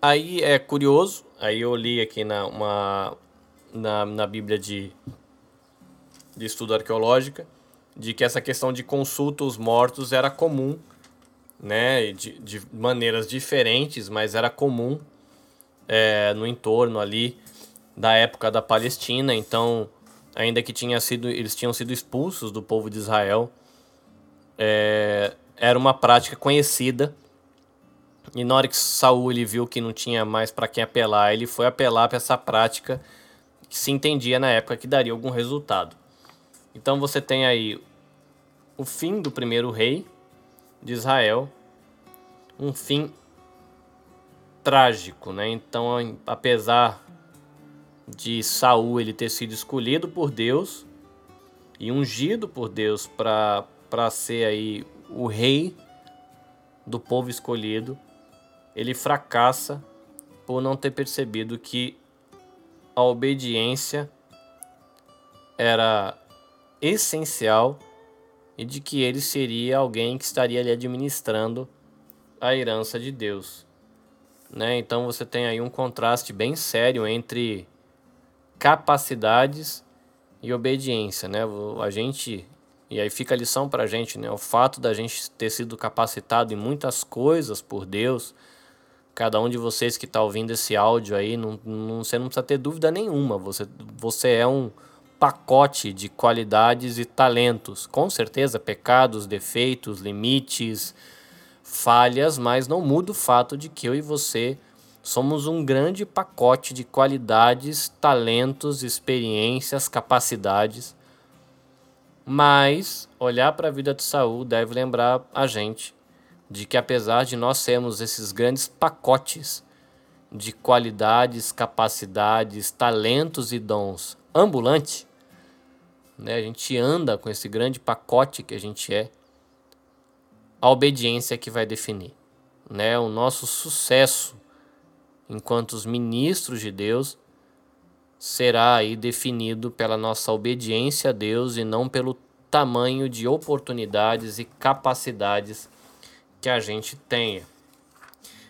Aí é curioso, aí eu li aqui na, uma, na, na Bíblia de, de estudo arqueológica, de que essa questão de consulta os mortos era comum, né, de, de maneiras diferentes, mas era comum é, no entorno ali da época da Palestina. Então, ainda que tinha sido, eles tinham sido expulsos do povo de Israel, é, era uma prática conhecida. E na hora que Saul ele viu que não tinha mais para quem apelar, ele foi apelar para essa prática que se entendia na época que daria algum resultado. Então você tem aí o fim do primeiro rei de Israel, um fim trágico, né? Então, apesar de Saul ele ter sido escolhido por Deus e ungido por Deus para para ser aí o rei do povo escolhido, ele fracassa por não ter percebido que a obediência era essencial e de que ele seria alguém que estaria ali administrando a herança de Deus. Né? Então você tem aí um contraste bem sério entre capacidades e obediência. Né? A gente, e aí fica a lição para a gente, né? o fato da gente ter sido capacitado em muitas coisas por Deus, cada um de vocês que está ouvindo esse áudio aí, não, não, você não precisa ter dúvida nenhuma, você, você é um pacote de qualidades e talentos, com certeza pecados, defeitos, limites, falhas, mas não muda o fato de que eu e você somos um grande pacote de qualidades, talentos, experiências, capacidades. Mas olhar para a vida de Saul deve lembrar a gente de que apesar de nós sermos esses grandes pacotes de qualidades, capacidades, talentos e dons ambulante, né? a gente anda com esse grande pacote que a gente é, a obediência que vai definir. Né? O nosso sucesso enquanto os ministros de Deus será aí definido pela nossa obediência a Deus e não pelo tamanho de oportunidades e capacidades que a gente tenha.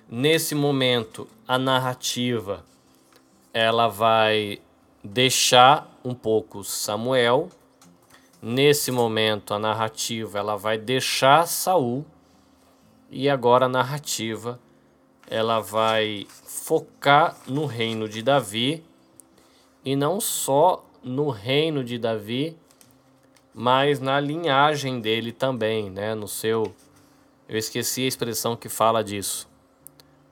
Nesse momento, a narrativa ela vai deixar um pouco Samuel. Nesse momento, a narrativa ela vai deixar Saul e agora a narrativa ela vai focar no reino de Davi e não só no reino de Davi, mas na linhagem dele também, né? No seu, eu esqueci a expressão que fala disso.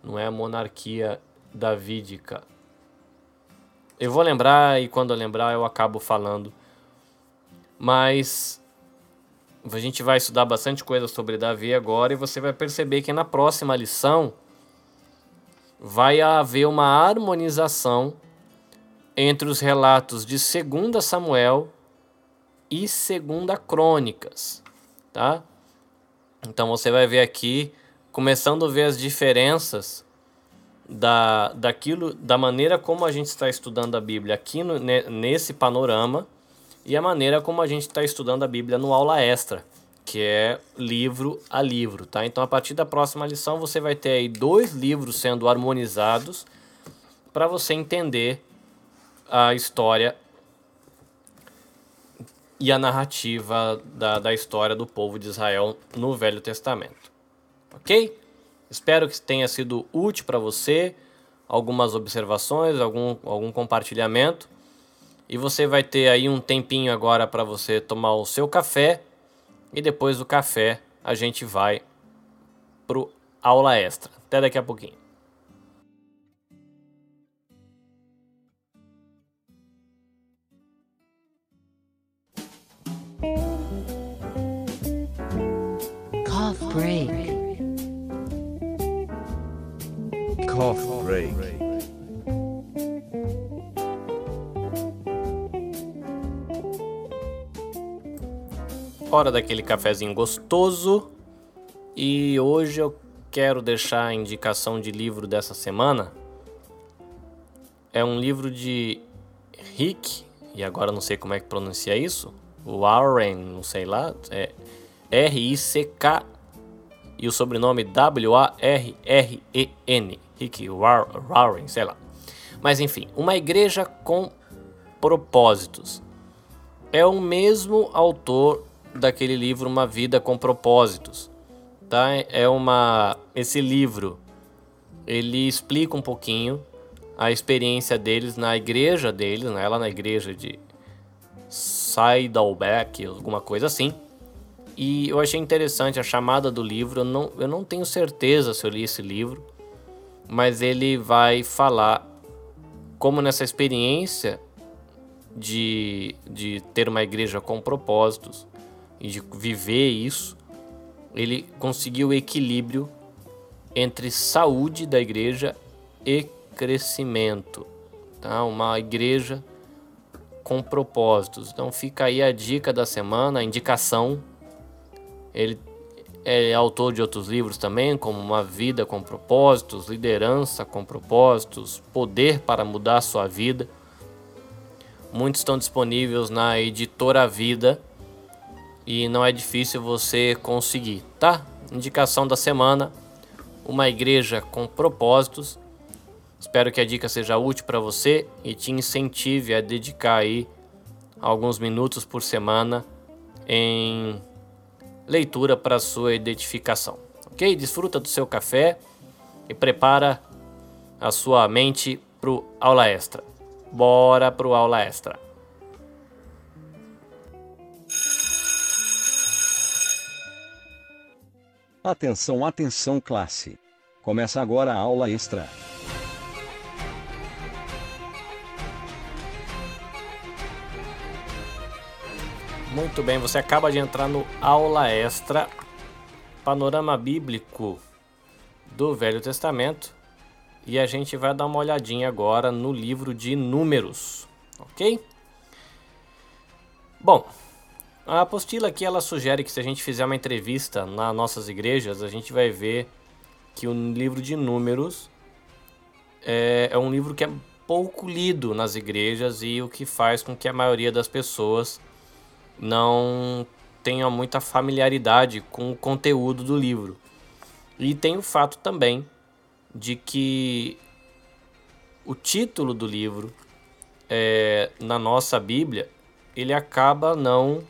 Não é a monarquia davídica. Eu vou lembrar e quando eu lembrar eu acabo falando. Mas a gente vai estudar bastante coisa sobre Davi agora e você vai perceber que na próxima lição vai haver uma harmonização entre os relatos de 2 Samuel e 2 Crônicas, tá? Então você vai ver aqui, começando a ver as diferenças da, daquilo, da maneira como a gente está estudando a Bíblia aqui no, nesse panorama e a maneira como a gente está estudando a Bíblia no aula extra que é livro a livro, tá? Então a partir da próxima lição você vai ter aí dois livros sendo harmonizados para você entender a história e a narrativa da, da história do povo de Israel no Velho Testamento. Ok? Espero que tenha sido útil para você, algumas observações, algum, algum compartilhamento. E você vai ter aí um tempinho agora para você tomar o seu café e depois do café a gente vai pro aula extra. Até daqui a pouquinho. Cough break. Cough break. Hora daquele cafezinho gostoso. E hoje eu quero deixar a indicação de livro dessa semana. É um livro de Rick, e agora não sei como é que pronuncia isso. Warren, não sei lá, é R-I-C-K e o sobrenome W-A-R-R-E-N. Rick Warren, sei lá. Mas enfim, uma igreja com propósitos. É o mesmo autor daquele livro Uma Vida com Propósitos. Tá? É uma esse livro ele explica um pouquinho a experiência deles na igreja deles, né? lá na igreja de Saddleback, alguma coisa assim. E eu achei interessante a chamada do livro. Eu não, eu não tenho certeza se eu li esse livro, mas ele vai falar como nessa experiência de, de ter uma igreja com propósitos, e de viver isso, ele conseguiu equilíbrio entre saúde da igreja e crescimento. Tá? Uma igreja com propósitos. Então fica aí a dica da semana, a indicação. Ele é autor de outros livros também, como Uma Vida com Propósitos, Liderança com Propósitos, Poder para Mudar Sua Vida. Muitos estão disponíveis na editora Vida e não é difícil você conseguir, tá? Indicação da semana: uma igreja com propósitos. Espero que a dica seja útil para você e te incentive a dedicar aí alguns minutos por semana em leitura para sua identificação. Ok? Desfruta do seu café e prepara a sua mente para aula extra. Bora para aula extra. Atenção, atenção, classe. Começa agora a aula extra. Muito bem, você acaba de entrar no aula extra, panorama bíblico do Velho Testamento. e a gente vai dar uma olhadinha agora no livro de Números, ok? Bom, a apostila aqui ela sugere que se a gente fizer uma entrevista nas nossas igrejas, a gente vai ver que o livro de Números é, é um livro que é pouco lido nas igrejas e o que faz com que a maioria das pessoas não tenha muita familiaridade com o conteúdo do livro. E tem o fato também de que o título do livro é, na nossa Bíblia ele acaba não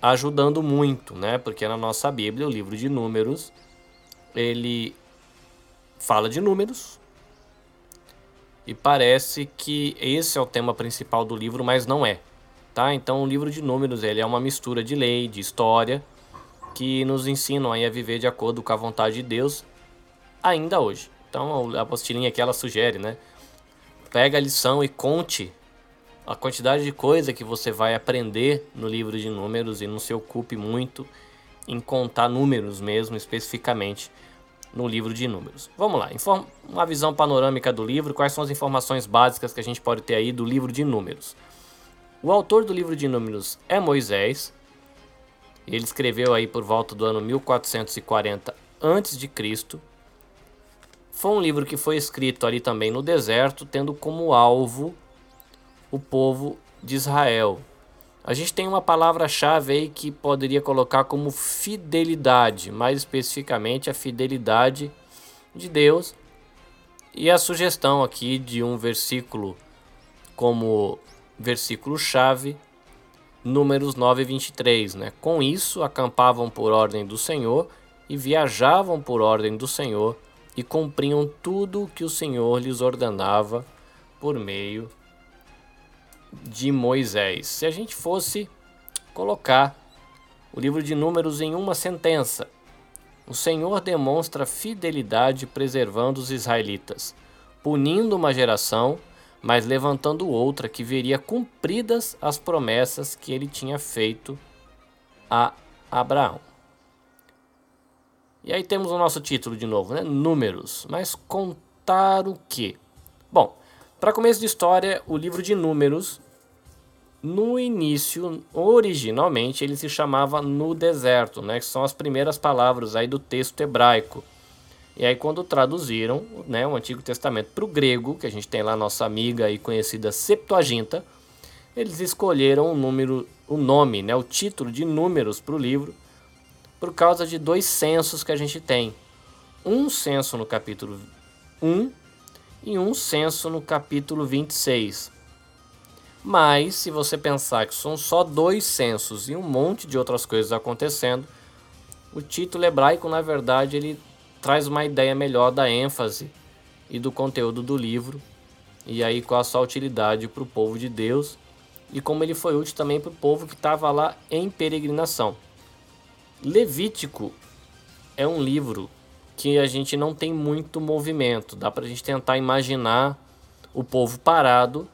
ajudando muito, né? Porque na nossa Bíblia, o livro de Números, ele fala de números e parece que esse é o tema principal do livro, mas não é, tá? Então, o livro de Números ele é uma mistura de lei, de história que nos ensinam a viver de acordo com a vontade de Deus ainda hoje. Então a apostilinha aqui ela sugere, né? Pega a lição e conte a quantidade de coisa que você vai aprender no livro de números e não se ocupe muito em contar números mesmo especificamente no livro de números. Vamos lá, uma visão panorâmica do livro, quais são as informações básicas que a gente pode ter aí do livro de números. O autor do livro de números é Moisés. Ele escreveu aí por volta do ano 1440 a.C. Foi um livro que foi escrito ali também no deserto, tendo como alvo o povo de Israel. A gente tem uma palavra-chave aí que poderia colocar como fidelidade, mais especificamente a fidelidade de Deus. E a sugestão aqui de um versículo como versículo-chave, Números 9 e 23. Né? Com isso, acampavam por ordem do Senhor e viajavam por ordem do Senhor e cumpriam tudo o que o Senhor lhes ordenava por meio de Moisés. Se a gente fosse colocar o livro de Números em uma sentença, o Senhor demonstra fidelidade preservando os israelitas, punindo uma geração, mas levantando outra que veria cumpridas as promessas que ele tinha feito a Abraão. E aí temos o nosso título de novo, né? Números. Mas contar o quê? Bom, para começo de história, o livro de Números, no início, originalmente, ele se chamava No Deserto, né? Que são as primeiras palavras aí do texto hebraico. E aí quando traduziram né, o Antigo Testamento para o grego, que a gente tem lá nossa amiga e conhecida Septuaginta, eles escolheram o número, o nome, né, o título de números para o livro, por causa de dois censos que a gente tem. Um censo no capítulo 1 e um censo no capítulo 26. Mas, se você pensar que são só dois censos e um monte de outras coisas acontecendo, o título hebraico, na verdade, ele traz uma ideia melhor da ênfase e do conteúdo do livro, e aí qual a sua utilidade para o povo de Deus, e como ele foi útil também para o povo que estava lá em peregrinação. Levítico é um livro que a gente não tem muito movimento. Dá para a gente tentar imaginar o povo parado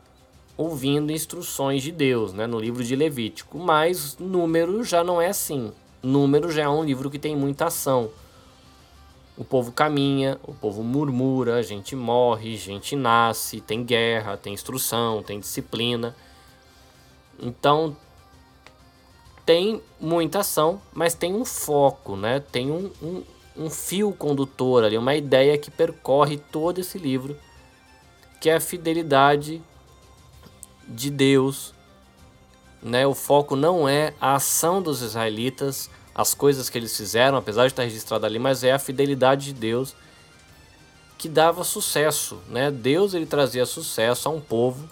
ouvindo instruções de Deus, né, no livro de Levítico. Mas número já não é assim. Número já é um livro que tem muita ação. O povo caminha, o povo murmura, a gente morre, a gente nasce, tem guerra, tem instrução, tem disciplina. Então tem muita ação, mas tem um foco, né? Tem um, um, um fio condutor ali, uma ideia que percorre todo esse livro, que é a fidelidade de Deus. Né? O foco não é a ação dos israelitas, as coisas que eles fizeram, apesar de estar registrado ali, mas é a fidelidade de Deus que dava sucesso. Né? Deus ele trazia sucesso a um povo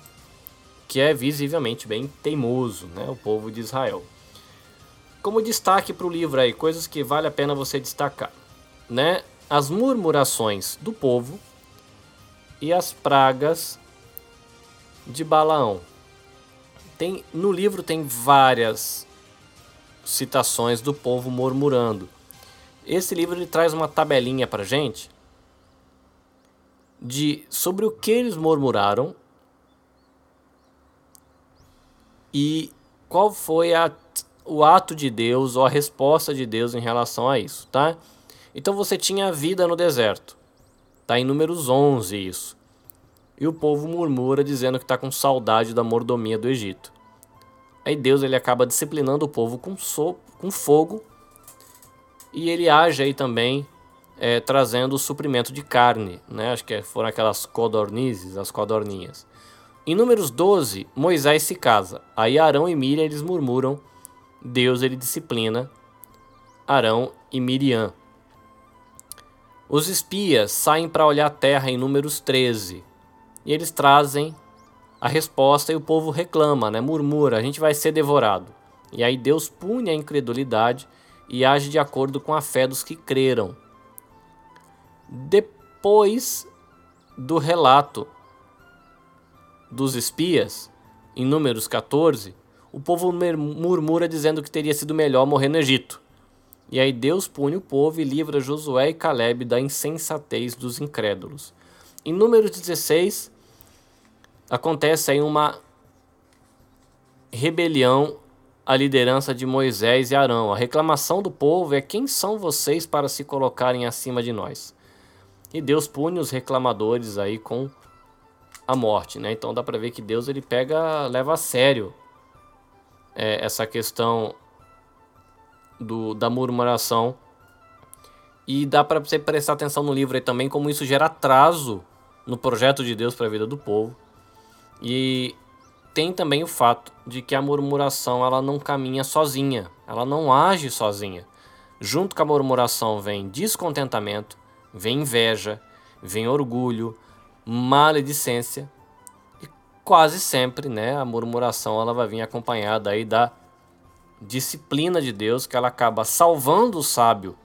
que é visivelmente bem teimoso, né? o povo de Israel como destaque para o livro aí, coisas que vale a pena você destacar, né? As murmurações do povo e as pragas de Balaão. Tem no livro tem várias citações do povo murmurando. Esse livro ele traz uma tabelinha para gente de sobre o que eles murmuraram e qual foi a o ato de Deus ou a resposta de Deus em relação a isso, tá? Então você tinha a vida no deserto. Está em Números 11 isso. E o povo murmura dizendo que está com saudade da mordomia do Egito. Aí Deus ele acaba disciplinando o povo com, com fogo e ele age aí também é, trazendo o suprimento de carne, né? Acho que foram aquelas codornizes, as codorninhas. Em Números 12, Moisés se casa. Aí Arão e Miriam eles murmuram, Deus ele disciplina Arão e Miriam. Os espias saem para olhar a terra em Números 13. E eles trazem a resposta e o povo reclama, né? murmura, a gente vai ser devorado. E aí Deus pune a incredulidade e age de acordo com a fé dos que creram. Depois do relato dos espias, em Números 14, o povo murmura dizendo que teria sido melhor morrer no Egito. E aí Deus pune o povo e livra Josué e Caleb da insensatez dos incrédulos. Em Números 16, acontece aí uma rebelião à liderança de Moisés e Arão. A reclamação do povo é: quem são vocês para se colocarem acima de nós? E Deus pune os reclamadores aí com a morte, né? Então dá para ver que Deus ele pega, leva a sério é, essa questão do, da murmuração. E dá para você prestar atenção no livro aí também como isso gera atraso no projeto de Deus para a vida do povo. E tem também o fato de que a murmuração ela não caminha sozinha, ela não age sozinha. Junto com a murmuração vem descontentamento, vem inveja, vem orgulho, maledicência. E quase sempre, né, a murmuração ela vai vir acompanhada aí da disciplina de Deus que ela acaba salvando o sábio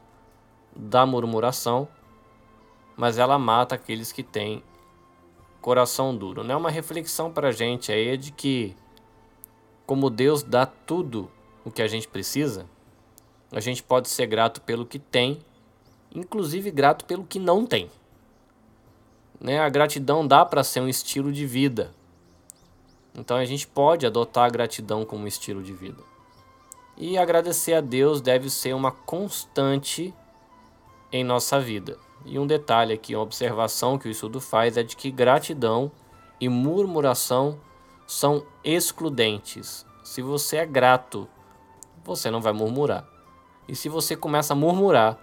da murmuração, mas ela mata aqueles que têm coração duro. Né? Uma reflexão para a gente aí é de que, como Deus dá tudo o que a gente precisa, a gente pode ser grato pelo que tem, inclusive grato pelo que não tem. Né? A gratidão dá para ser um estilo de vida. Então a gente pode adotar a gratidão como estilo de vida. E agradecer a Deus deve ser uma constante em nossa vida. E um detalhe aqui, uma observação que o estudo faz é de que gratidão e murmuração são excludentes. Se você é grato, você não vai murmurar. E se você começa a murmurar,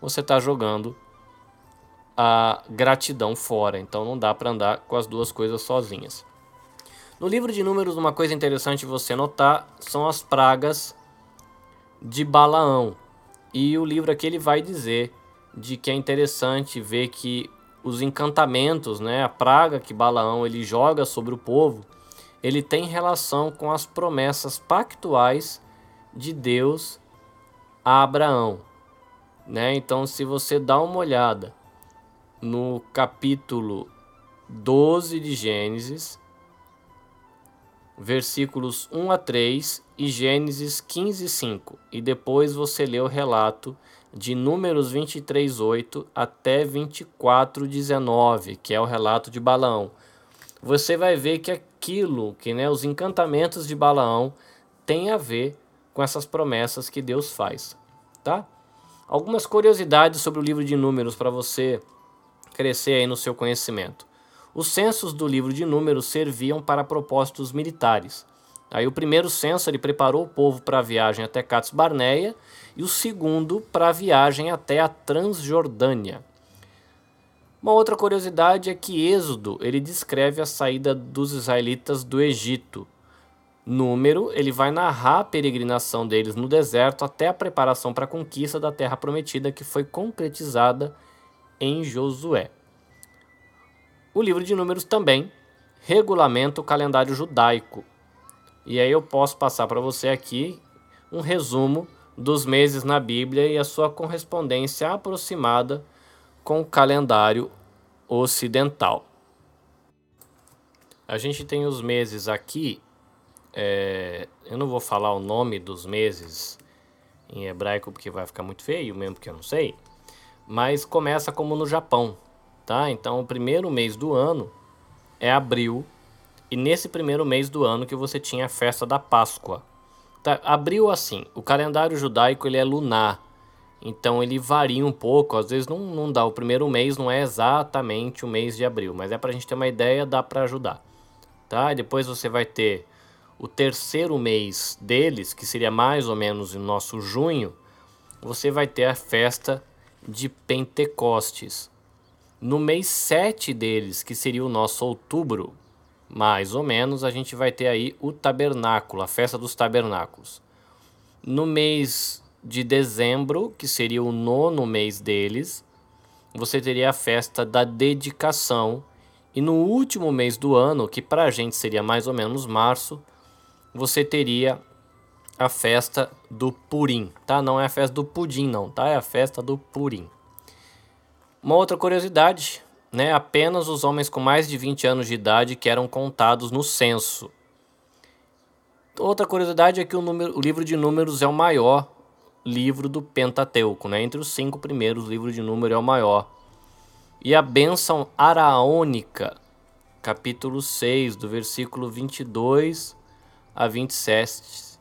você está jogando a gratidão fora. Então não dá para andar com as duas coisas sozinhas. No livro de Números, uma coisa interessante você notar são as pragas de Balaão. E o livro aqui ele vai dizer de que é interessante ver que os encantamentos, né, a praga que Balaão ele joga sobre o povo, ele tem relação com as promessas pactuais de Deus a Abraão, né? Então, se você dá uma olhada no capítulo 12 de Gênesis, versículos 1 a 3 e Gênesis 15, 5, e depois você lê o relato de Números 23:8 até 24:19, que é o relato de Balaão. Você vai ver que aquilo, que né, os encantamentos de Balaão tem a ver com essas promessas que Deus faz, tá? Algumas curiosidades sobre o livro de Números para você crescer aí no seu conhecimento. Os censos do livro de Números serviam para propósitos militares. Aí o primeiro censo ele preparou o povo para a viagem até Cades Barneia e o segundo para a viagem até a Transjordânia. Uma outra curiosidade é que Êxodo ele descreve a saída dos israelitas do Egito. Número, ele vai narrar a peregrinação deles no deserto até a preparação para a conquista da terra prometida que foi concretizada em Josué. O livro de Números também regulamenta o calendário judaico. E aí eu posso passar para você aqui um resumo dos meses na Bíblia e a sua correspondência aproximada com o calendário ocidental. A gente tem os meses aqui, é, eu não vou falar o nome dos meses em hebraico porque vai ficar muito feio, mesmo porque eu não sei, mas começa como no Japão, tá? Então o primeiro mês do ano é abril, e nesse primeiro mês do ano que você tinha a festa da Páscoa, tá, abriu assim. O calendário judaico ele é lunar. Então ele varia um pouco, às vezes não, não dá. O primeiro mês não é exatamente o mês de abril, mas é para a gente ter uma ideia, dá para ajudar. Tá? Depois você vai ter o terceiro mês deles, que seria mais ou menos o nosso junho, você vai ter a festa de Pentecostes. No mês 7 deles, que seria o nosso outubro, mais ou menos, a gente vai ter aí o tabernáculo, a festa dos tabernáculos. No mês de dezembro, que seria o nono mês deles, você teria a festa da dedicação. E no último mês do ano, que para a gente seria mais ou menos março, você teria a festa do Purim, tá? Não é a festa do pudim, não, tá? É a festa do Purim. Uma outra curiosidade, né? Apenas os homens com mais de 20 anos de idade que eram contados no censo. Outra curiosidade é que o, número, o livro de números é o maior livro do Pentateuco, né? Entre os cinco primeiros, o livro de número é o maior. E a bênção araônica, capítulo 6, do versículo 22 a 27,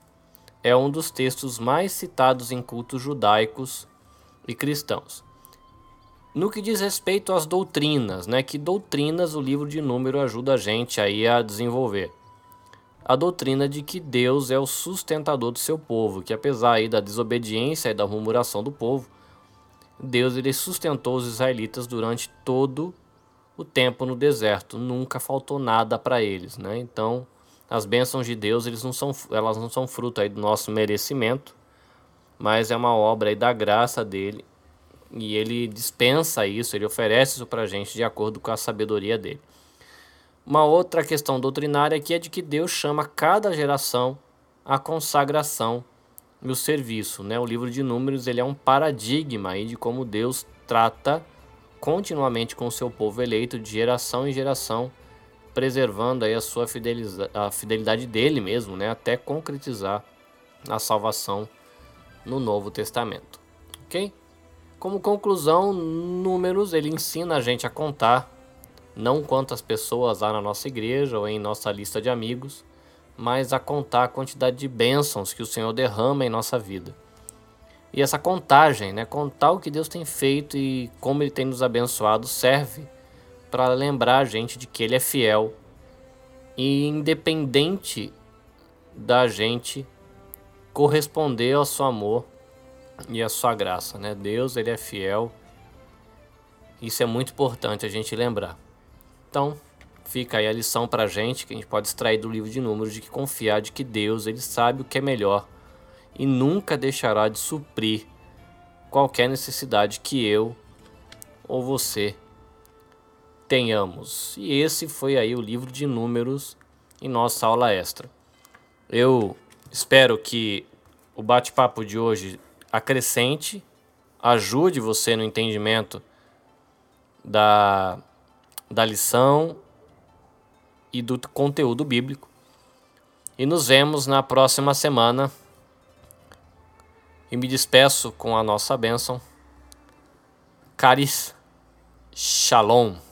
é um dos textos mais citados em cultos judaicos e cristãos. No que diz respeito às doutrinas, né? Que doutrinas o livro de número ajuda a gente aí a desenvolver? A doutrina de que Deus é o sustentador do seu povo, que apesar aí da desobediência e da murmuração do povo, Deus ele sustentou os israelitas durante todo o tempo no deserto, nunca faltou nada para eles, né? Então, as bênçãos de Deus, eles não são, elas não são fruto aí do nosso merecimento, mas é uma obra aí da graça dele e ele dispensa isso, ele oferece isso para a gente de acordo com a sabedoria dele. Uma outra questão doutrinária aqui é de que Deus chama cada geração à consagração e o serviço. Né? O livro de Números ele é um paradigma aí de como Deus trata continuamente com o seu povo eleito de geração em geração, preservando aí a sua a fidelidade dele mesmo, né? até concretizar a salvação no Novo Testamento. Ok? Como conclusão, Números ele ensina a gente a contar não quantas pessoas há na nossa igreja ou em nossa lista de amigos, mas a contar a quantidade de bênçãos que o Senhor derrama em nossa vida. E essa contagem, né, contar o que Deus tem feito e como Ele tem nos abençoado, serve para lembrar a gente de que Ele é fiel e independente da gente corresponder ao seu amor e a sua graça, né? Deus, ele é fiel. Isso é muito importante a gente lembrar. Então, fica aí a lição para a gente que a gente pode extrair do livro de números de que confiar de que Deus, ele sabe o que é melhor e nunca deixará de suprir qualquer necessidade que eu ou você tenhamos. E esse foi aí o livro de números em nossa aula extra. Eu espero que o bate-papo de hoje acrescente, ajude você no entendimento da, da lição e do conteúdo bíblico. E nos vemos na próxima semana. E me despeço com a nossa bênção. Caris Shalom.